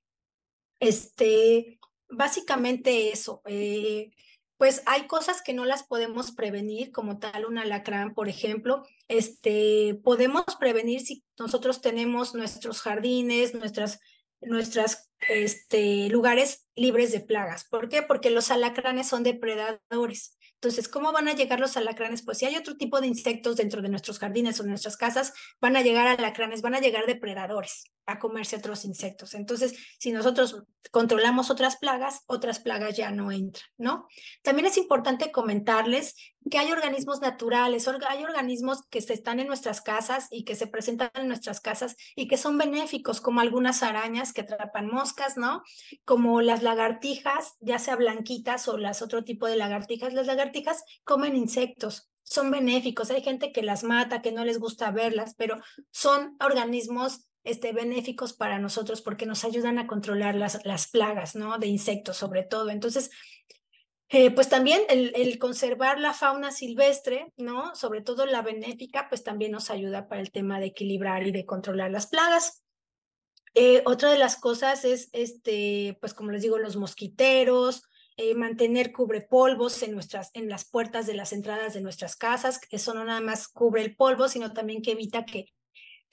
Este, básicamente eso. Eh, pues hay cosas que no las podemos prevenir, como tal un alacrán, por ejemplo. Este, podemos prevenir si nosotros tenemos nuestros jardines, nuestras, nuestras este, lugares libres de plagas. ¿Por qué? Porque los alacranes son depredadores. Entonces, ¿cómo van a llegar los alacranes? Pues si hay otro tipo de insectos dentro de nuestros jardines o nuestras casas, van a llegar alacranes, van a llegar depredadores a comerse otros insectos. Entonces, si nosotros controlamos otras plagas, otras plagas ya no entran, ¿no? También es importante comentarles que hay organismos naturales, hay organismos que están en nuestras casas y que se presentan en nuestras casas y que son benéficos, como algunas arañas que atrapan moscas, ¿no? Como las lagartijas, ya sea blanquitas o las otro tipo de lagartijas. Las lagartijas comen insectos, son benéficos. Hay gente que las mata, que no les gusta verlas, pero son organismos este, benéficos para nosotros porque nos ayudan a controlar las, las plagas, ¿no? De insectos sobre todo. Entonces, eh, pues también el, conservar la fauna silvestre, ¿no? Sobre todo la benéfica, pues también nos ayuda para el tema de equilibrar y de controlar las plagas. Eh, otra de las cosas es, este, pues como les digo, los mosquiteros, eh, mantener cubrepolvos en, nuestras, en las puertas de las entradas de nuestras casas, eso no nada más cubre el polvo, sino también que evita que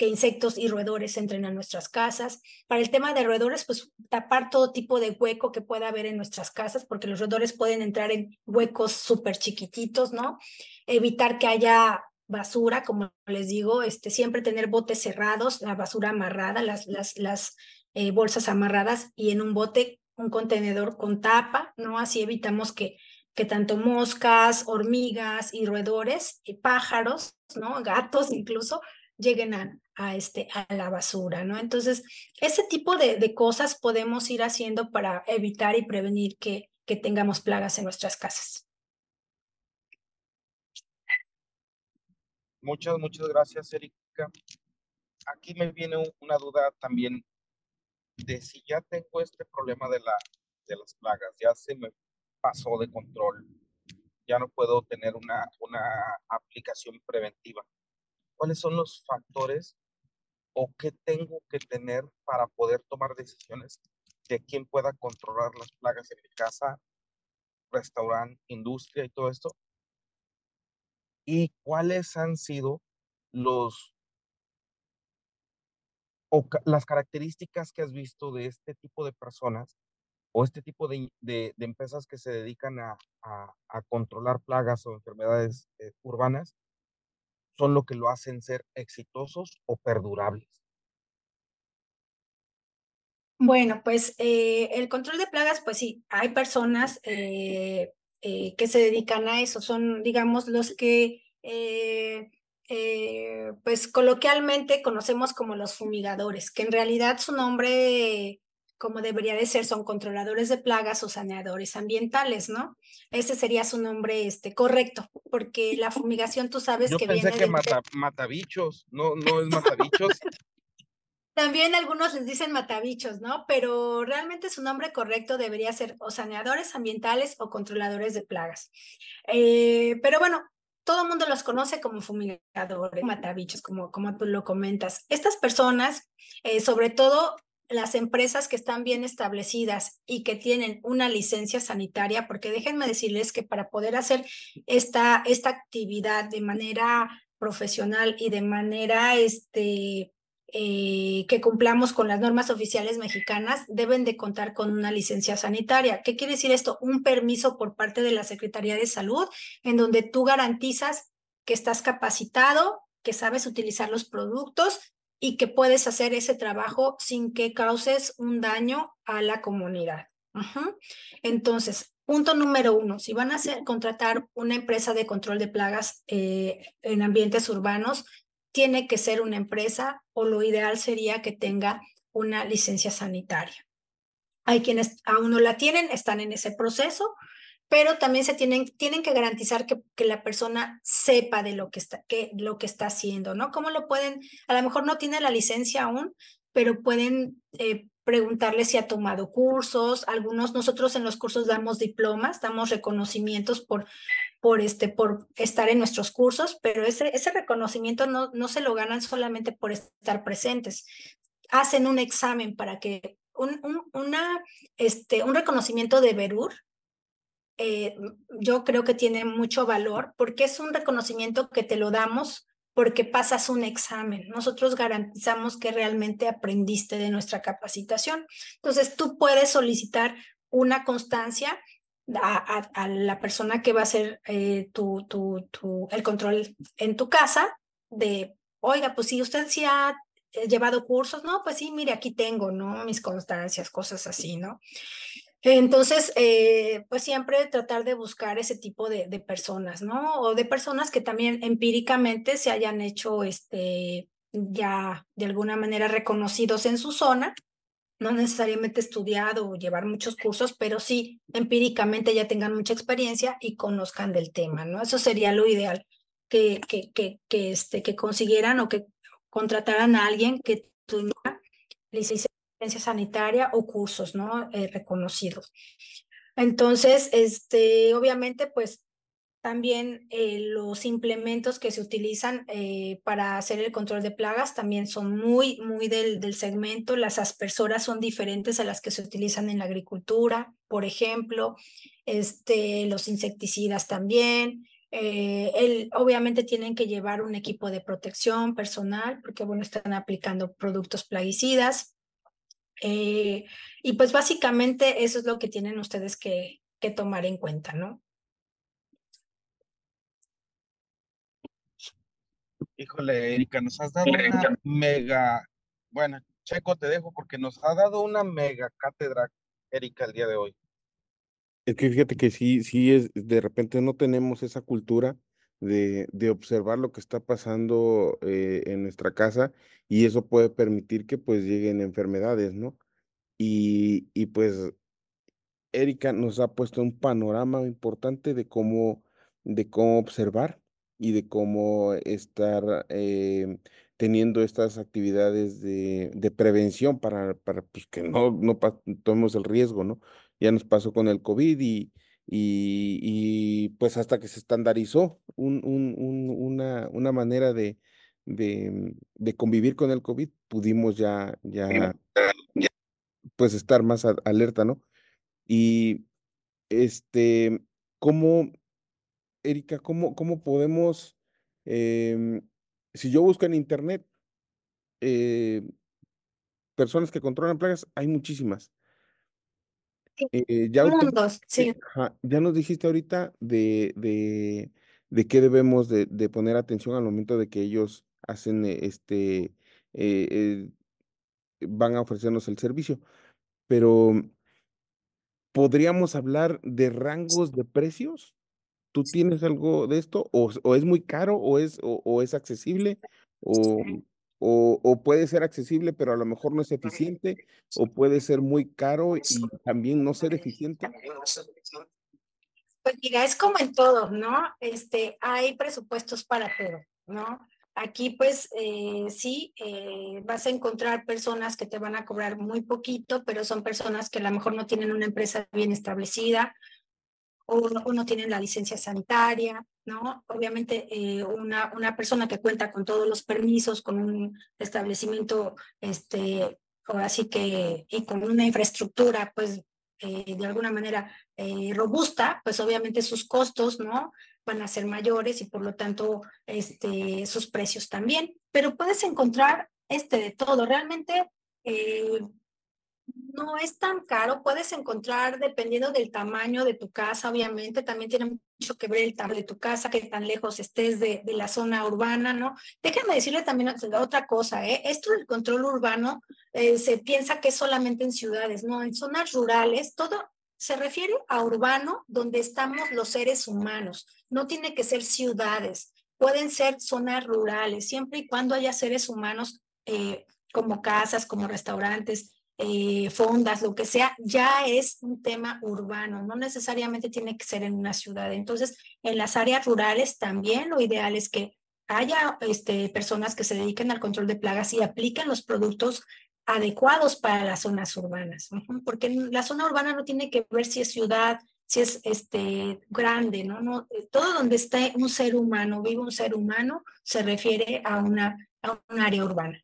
que insectos y roedores entren a nuestras casas. Para el tema de roedores, pues tapar todo tipo de hueco que pueda haber en nuestras casas, porque los roedores pueden entrar en huecos súper chiquititos, ¿no? Evitar que haya basura, como les digo, este, siempre tener botes cerrados, la basura amarrada, las, las, las eh, bolsas amarradas y en un bote, un contenedor con tapa, ¿no? Así evitamos que, que tanto moscas, hormigas y roedores, y pájaros, ¿no? Gatos incluso, lleguen a, a, este, a la basura, ¿no? Entonces, ese tipo de, de, cosas podemos ir haciendo para evitar y prevenir que, que tengamos plagas en nuestras casas. Muchas, muchas gracias, Erika. Aquí me viene una duda también de si ya tengo este problema de, la, de las plagas, ya se me pasó de control, ya no puedo tener una, una aplicación preventiva. ¿Cuáles son los factores o qué tengo que tener para poder tomar decisiones de quién pueda controlar las plagas en mi casa, restaurante, industria y todo esto. Y cuáles han sido los o las características que has visto de este tipo de personas o este tipo de, de, empresas que se dedican a, a, a, controlar plagas o enfermedades eh, urbanas son lo que lo hacen ser exitosos o perdurables? Bueno, pues eh, el control de plagas, pues sí, hay personas eh, eh, que se dedican a eso, son, digamos, los que, pues coloquialmente conocemos como los fumigadores, que en realidad su nombre como debería de ser, son controladores de plagas o saneadores ambientales, ¿no? Ese sería su nombre este, correcto, porque la fumigación tú sabes Yo que pensé viene que de... mata, matabichos, no, no es matabichos. También algunos les dicen matabichos, ¿no? Pero realmente su nombre correcto debería ser o saneadores ambientales o controladores de plagas. Eh, pero bueno, todo el mundo los conoce como fumigadores, matabichos, como, como tú lo comentas. Estas personas, eh, sobre todo las empresas que están bien establecidas y que tienen una licencia sanitaria, porque déjenme decirles que para poder hacer esta, esta actividad de manera profesional y de manera este, eh, que cumplamos con las normas oficiales mexicanas, deben de contar con una licencia sanitaria. ¿Qué quiere decir esto? Un permiso por parte de la Secretaría de Salud, en donde tú garantizas que estás capacitado, que sabes utilizar los productos y que puedes hacer ese trabajo sin que causes un daño a la comunidad. Entonces, punto número uno, si van a hacer, contratar una empresa de control de plagas eh, en ambientes urbanos, tiene que ser una empresa o lo ideal sería que tenga una licencia sanitaria. Hay quienes aún no la tienen, están en ese proceso, pero también se tienen, tienen que garantizar que, que, la persona sepa de lo que, está, que, lo que está haciendo, ¿no? ¿Cómo lo pueden? A lo mejor no tiene la licencia aún, pero pueden eh, preguntarle si ha tomado cursos. Algunos, nosotros en los cursos damos diplomas, damos reconocimientos por, por, este, por estar en nuestros cursos, pero ese, ese reconocimiento no, no se lo ganan solamente por estar presentes. Hacen un examen para que un, un, una, este, un reconocimiento de Berur, eh, yo creo que tiene mucho valor porque es un reconocimiento que te lo damos porque pasas un examen. Nosotros garantizamos que realmente aprendiste de nuestra capacitación. Entonces, tú puedes solicitar una constancia a, la persona que va a hacer eh, tu, tu, tu, el control en tu casa de, oiga, pues si usted sí ha eh, llevado cursos, no, pues sí, mire, aquí tengo, ¿no? Mis constancias, cosas así, ¿no? Entonces, eh, pues siempre tratar de buscar ese tipo de, personas, ¿no? O de personas que también empíricamente se hayan hecho, este, ya de alguna manera reconocidos en su zona, no necesariamente estudiado o llevar muchos cursos, pero sí empíricamente ya tengan mucha experiencia y conozcan del tema, ¿no? Eso sería lo ideal, que, que, que, que, este, que consiguieran o que contrataran a alguien que tuviera licencia sanitaria o cursos, ¿no? Eh, reconocidos. Entonces, este, obviamente, pues también eh, los implementos que se utilizan eh, para hacer el control de plagas también son muy, muy del, del, segmento. Las aspersoras son diferentes a las que se utilizan en la agricultura, por ejemplo. Este, los insecticidas también. El, obviamente tienen que llevar un equipo de protección personal porque, bueno, están aplicando productos plaguicidas. Eh, y pues básicamente eso es lo que tienen ustedes que, que tomar en cuenta, ¿no? Híjole, Erika, nos has dado una mega, bueno, Checo, te dejo porque nos ha dado una mega cátedra, Erika, el día de hoy. Es que fíjate que sí, sí es, de repente no tenemos esa cultura de, de observar lo que está pasando eh, en nuestra casa y eso puede permitir que pues lleguen enfermedades, ¿no? Y, y pues Erika nos ha puesto un panorama importante de cómo, de cómo observar y de cómo estar eh, teniendo estas actividades de, de prevención para, para pues, que no, no tomemos el riesgo, ¿no? Ya nos pasó con el COVID y, y, y pues hasta que se estandarizó un, un, un, una, una manera de, de, de, convivir con el COVID, pudimos ya, ya pues estar más alerta, ¿no? Y este, ¿cómo, Erika, cómo, cómo podemos, eh, si yo busco en internet, eh, personas que controlan plagas, hay muchísimas. Eh, ya, ahorita, sí. ya nos dijiste ahorita de, de, de qué debemos de, de, poner atención al momento de que ellos hacen este, eh, van a ofrecernos el servicio, pero ¿podríamos hablar de rangos de precios? ¿Tú tienes algo de esto? ¿O, o es muy caro o es, o, o es accesible? ¿O, o, o, puede ser accesible, pero a lo mejor no es eficiente, o puede ser muy caro y también no ser eficiente. Pues mira, es como en todo, ¿no? Este, hay presupuestos para todo, ¿no? Aquí pues eh, sí, eh, vas a encontrar personas que te van a cobrar muy poquito, pero son personas que a lo mejor no tienen una empresa bien establecida o, o no la licencia sanitaria, ¿no? Obviamente eh, una, una persona que cuenta con todos los permisos, con un establecimiento, este, ahora sí que, y con una infraestructura, pues, eh, de alguna manera eh, robusta, pues obviamente sus costos, ¿no? Van a ser mayores y por lo tanto, este, sus precios también. Pero puedes encontrar este de todo. Realmente, no es tan caro, puedes encontrar dependiendo del tamaño de tu casa, obviamente, también tiene mucho que ver el tamaño de tu casa, que tan lejos estés de, de la zona urbana, ¿no? Déjenme decirle también otra cosa, ¿eh? Esto del control urbano eh, se piensa que es solamente en ciudades, ¿no? En zonas rurales, todo se refiere a urbano donde estamos los seres humanos, no tiene que ser ciudades, pueden ser zonas rurales, siempre y cuando haya seres humanos eh, como casas, como restaurantes, eh, fondas, lo que sea, ya es un tema urbano, no necesariamente tiene que ser en una ciudad. Entonces, en las áreas rurales también lo ideal es que haya este, personas que se dediquen al control de plagas y apliquen los productos adecuados para las zonas urbanas, porque la zona urbana no tiene que ver si es ciudad, si es este, grande, ¿no? no todo donde esté un ser humano, vive un ser humano, se refiere a una a un área urbana.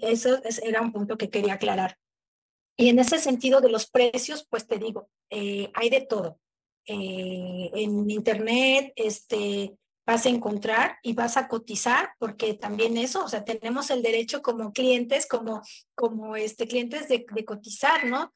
Eso era un punto que quería aclarar. Y en ese sentido de los precios, pues te digo, eh, hay de todo. eh, en internet, este, vas a encontrar y vas a cotizar, porque también eso, o sea, tenemos el derecho como clientes, como, como este, clientes de, de cotizar, ¿no?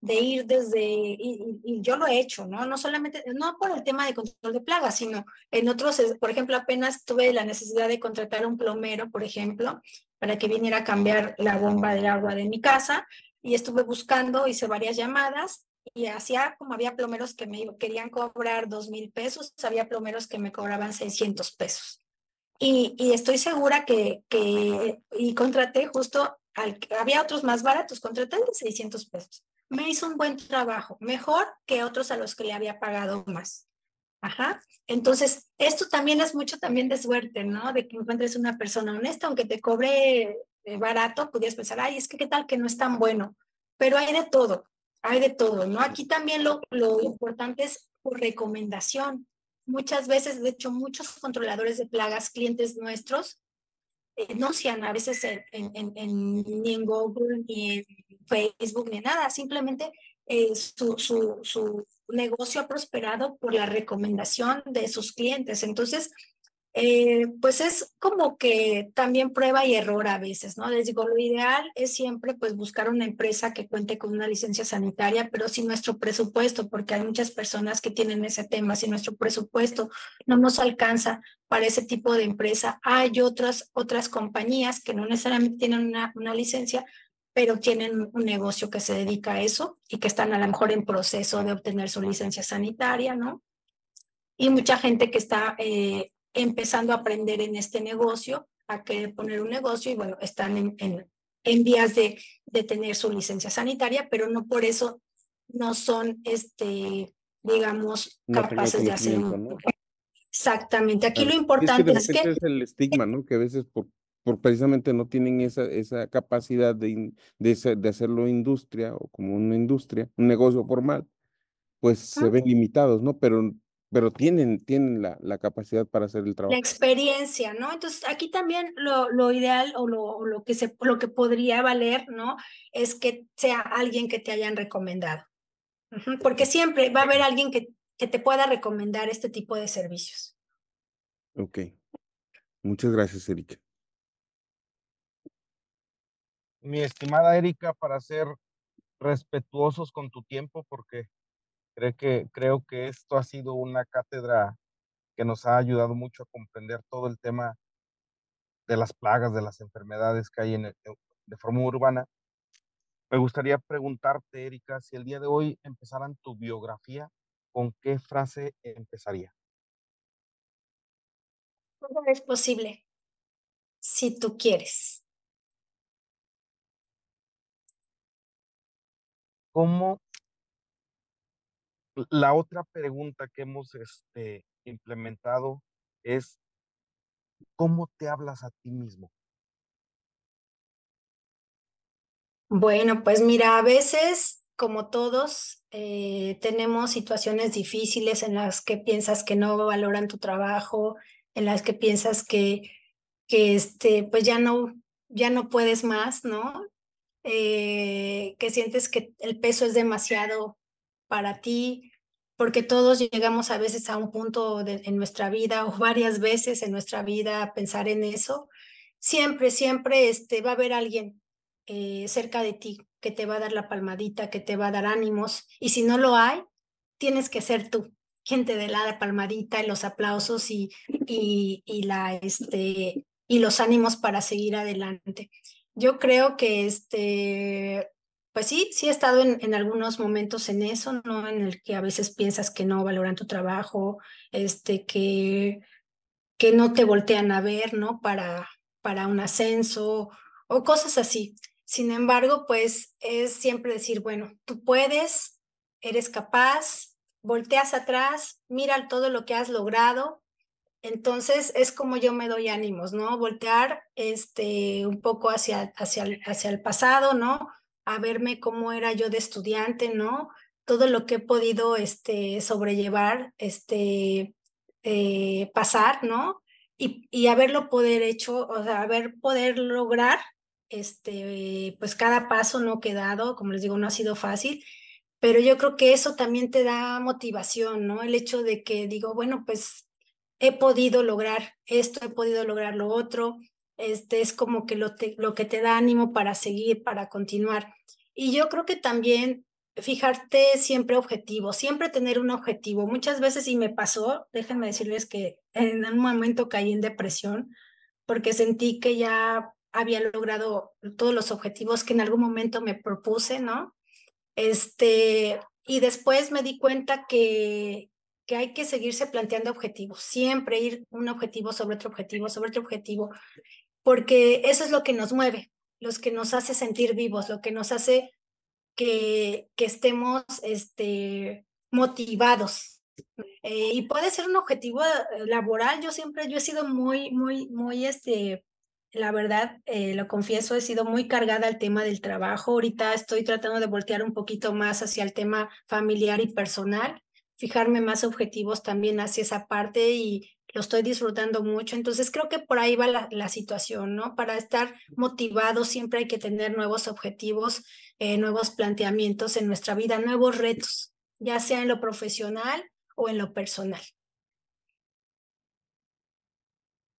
De ir desde, y, yo lo he hecho, ¿no? No solamente, no por el tema de control de plagas, sino en otros, por ejemplo, apenas tuve la necesidad de contratar un plomero, por ejemplo, para que viniera a cambiar la bomba de agua de mi casa, y estuve buscando, hice varias llamadas, y hacía como había plomeros que me querían cobrar dos mil pesos, había plomeros que me cobraban 600 pesos. Y, estoy segura que, que, y contraté justo, había otros más baratos, contraté el de 600 pesos. Me hizo un buen trabajo, mejor que otros a los que le había pagado más. Ajá. Entonces, esto también es mucho también de suerte, ¿no? De que encuentres una persona honesta, aunque te cobre eh, barato, podrías pensar, ay, es que qué tal que no es tan bueno. Pero hay de todo hay de todo, ¿no? Aquí también lo, lo importante es por recomendación. Muchas veces, de hecho, muchos controladores de plagas, clientes nuestros, eh, no sean a veces en, en, en, ni en Google, ni en Facebook, ni nada, simplemente eh, su, su, su negocio ha prosperado por la recomendación de sus clientes. Entonces, eh, pues es como que también prueba y error a veces, ¿no? Les digo, lo ideal es siempre pues buscar una empresa que cuente con una licencia sanitaria, pero si nuestro presupuesto, porque hay muchas personas que tienen ese tema, si nuestro presupuesto no nos alcanza para ese tipo de empresa, hay otras, otras compañías que no necesariamente tienen una, una licencia, pero tienen un negocio que se dedica a eso y que están a lo mejor en proceso de obtener su licencia sanitaria, ¿no? Y mucha gente que está eh, empezando a aprender en este negocio, a querer poner un negocio y bueno, están en, en, en vías de, de, tener su licencia sanitaria, pero no por eso no son, este, digamos, no capaces de hacer ¿no? Exactamente. Aquí claro. lo importante es que, es, que... es el estigma, ¿no? Que a veces por, por precisamente no tienen esa, esa capacidad de, de, de hacerlo industria o como una industria, un negocio formal, pues ah. se ven limitados, ¿no? Pero pero tienen, tienen la, la, capacidad para hacer el trabajo. La experiencia, ¿no? Entonces, aquí también lo, lo ideal o lo, lo, que se, lo que podría valer, ¿no? Es que sea alguien que te hayan recomendado. Porque siempre va a haber alguien que, que te pueda recomendar este tipo de servicios. Ok. Muchas gracias, Erika. Mi estimada Erika, para ser respetuosos con tu tiempo, porque Creo que, creo que esto ha sido una cátedra que nos ha ayudado mucho a comprender todo el tema de las plagas, de las enfermedades que hay en el, de forma urbana. Me gustaría preguntarte, Erika, si el día de hoy empezaran tu biografía, ¿con qué frase empezaría? Todo es posible, si tú quieres. ¿Cómo la otra pregunta que hemos este, implementado es, ¿cómo te hablas a ti mismo? Bueno, pues mira, a veces, como todos, eh, tenemos situaciones difíciles en las que piensas que no valoran tu trabajo, en las que piensas que, que este, pues ya no, ya no puedes más, ¿no? Eh, que sientes que el peso es demasiado para ti, porque todos llegamos a veces a un punto de, en nuestra vida o varias veces en nuestra vida a pensar en eso. Siempre, siempre este, va a haber alguien eh, cerca de ti que te va a dar la palmadita, que te va a dar ánimos. Y si no lo hay, tienes que ser tú, gente de la palmadita y los aplausos y, y, y, la, este, y los ánimos para seguir adelante. Yo creo que este, pues sí, sí he estado en, en, algunos momentos en eso, ¿no? En el que a veces piensas que no valoran tu trabajo, este, que, que no te voltean a ver, ¿no? Para, para un ascenso o cosas así. Sin embargo, pues es siempre decir, bueno, tú puedes, eres capaz, volteas atrás, mira todo lo que has logrado. Entonces es como yo me doy ánimos, ¿no? Voltear este, un poco hacia, hacia, hacia el pasado, ¿no? A verme cómo era yo de estudiante, ¿no? Todo lo que he podido este, sobrellevar, este, eh, pasar, ¿no? Y, y haberlo poder hecho, o sea, haber poder lograr, este, pues cada paso no quedado, como les digo, no ha sido fácil, pero yo creo que eso también te da motivación, ¿no? El hecho de que digo, bueno, pues he podido lograr esto, he podido lograr lo otro, este es como que lo, lo que te da ánimo para seguir, para continuar. Y yo creo que también fijarte siempre objetivo, siempre tener un objetivo. Muchas veces, y me pasó, déjenme decirles que en un momento caí en depresión porque sentí que ya había logrado todos los objetivos que en algún momento me propuse, ¿no? Este, y después me di cuenta que, que hay que seguirse planteando objetivos, siempre ir un objetivo sobre otro objetivo, sobre otro objetivo, porque eso es lo que nos mueve, los que nos hace sentir vivos, lo que nos hace que, que estemos este, motivados. Eh, y puede ser un objetivo eh, laboral. Yo siempre, yo he sido muy, muy, muy, este, la verdad, eh, lo confieso, he sido muy cargada al tema del trabajo. Ahorita estoy tratando de voltear un poquito más hacia el tema familiar y personal, fijarme más objetivos también hacia esa parte y lo estoy disfrutando mucho. Entonces creo que por ahí va la, la situación, ¿no? Para estar motivado siempre hay que tener nuevos objetivos, eh, nuevos planteamientos en nuestra vida, nuevos retos, ya sea en lo profesional o en lo personal.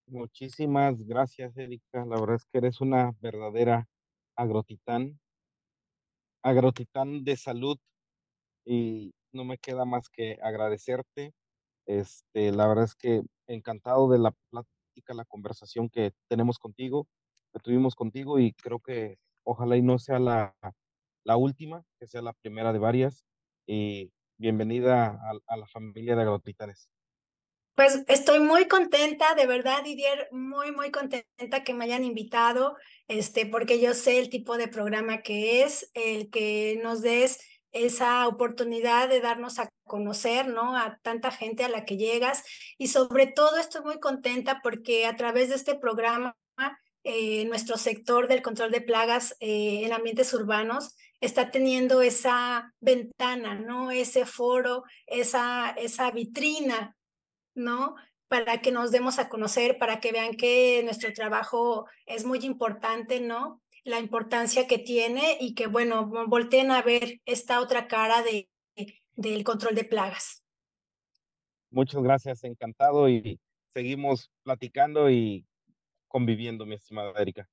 Muchísimas gracias, Erika. La verdad es que eres una verdadera agrotitán, agrotitán de salud y no me queda más que agradecerte. Este, la verdad es que encantado de la plática, la conversación que tenemos contigo, que tuvimos contigo y creo que ojalá no sea la, la última, que sea la primera de varias. Y bienvenida a, a la familia de Agrotitanes. Pues estoy muy contenta, de verdad, Didier, muy, muy contenta que me hayan invitado, este, porque yo sé el tipo de programa que es, el que nos des esa oportunidad de darnos a conocer, ¿no? A tanta gente a la que llegas y sobre todo estoy muy contenta porque a través de este programa eh, nuestro sector del control de plagas eh, en ambientes urbanos está teniendo esa ventana, ¿no? Ese foro, esa, esa vitrina ¿no? Para que nos demos a conocer, para que vean que nuestro trabajo es muy importante, ¿no? La importancia que tiene y que, bueno, volteen a ver esta otra cara de, del control de plagas. Muchas gracias, encantado y seguimos platicando y conviviendo, mi estimada Erika.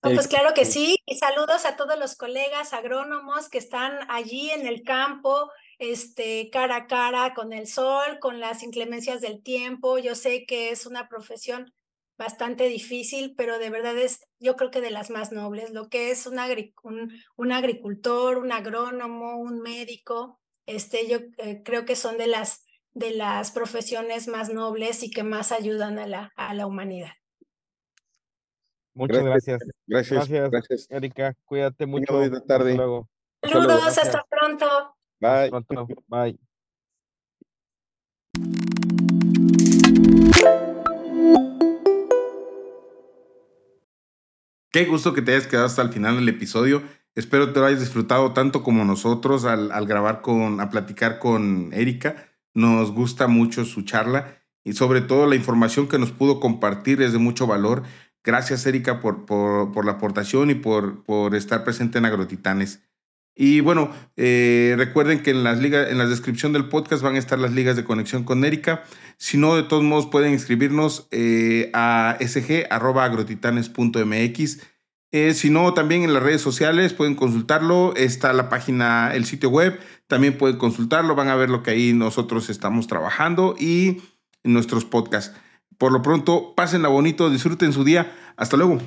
pues claro que sí, y saludos a todos los colegas agrónomos que están allí en el campo, este, cara a cara con el sol, con las inclemencias del tiempo. Yo sé que es una profesión bastante difícil, pero de verdad es, yo creo que de las más nobles, lo que es un, un, agricultor, un agrónomo, un médico, este, yo eh, creo que son de las, de las profesiones más nobles y que más ayudan a la, a la humanidad. Muchas gracias. Gracias. Gracias, Erika. Cuídate mucho. Buenas tardes. Saludos, hasta pronto. Bye. Bye. Qué gusto que te hayas quedado hasta el final del episodio. Espero te lo hayas disfrutado tanto como nosotros al, al grabar con, a platicar con Erika. Nos gusta mucho su charla y sobre todo la información que nos pudo compartir es de mucho valor. Gracias, Erika, por, por, la aportación y por, por estar presente en Agrotitanes. Y bueno, eh, recuerden que en las ligas, en la descripción del podcast van a estar las ligas de conexión con Erika. Si no, de todos modos pueden inscribirnos eh, a sg.agrotitanes.mx. Eh, si no, también en las redes sociales pueden consultarlo. Está la página, el sitio web. También pueden consultarlo. Van a ver lo que ahí nosotros estamos trabajando y nuestros podcasts. Por lo pronto, pásenla bonito, disfruten su día. Hasta luego.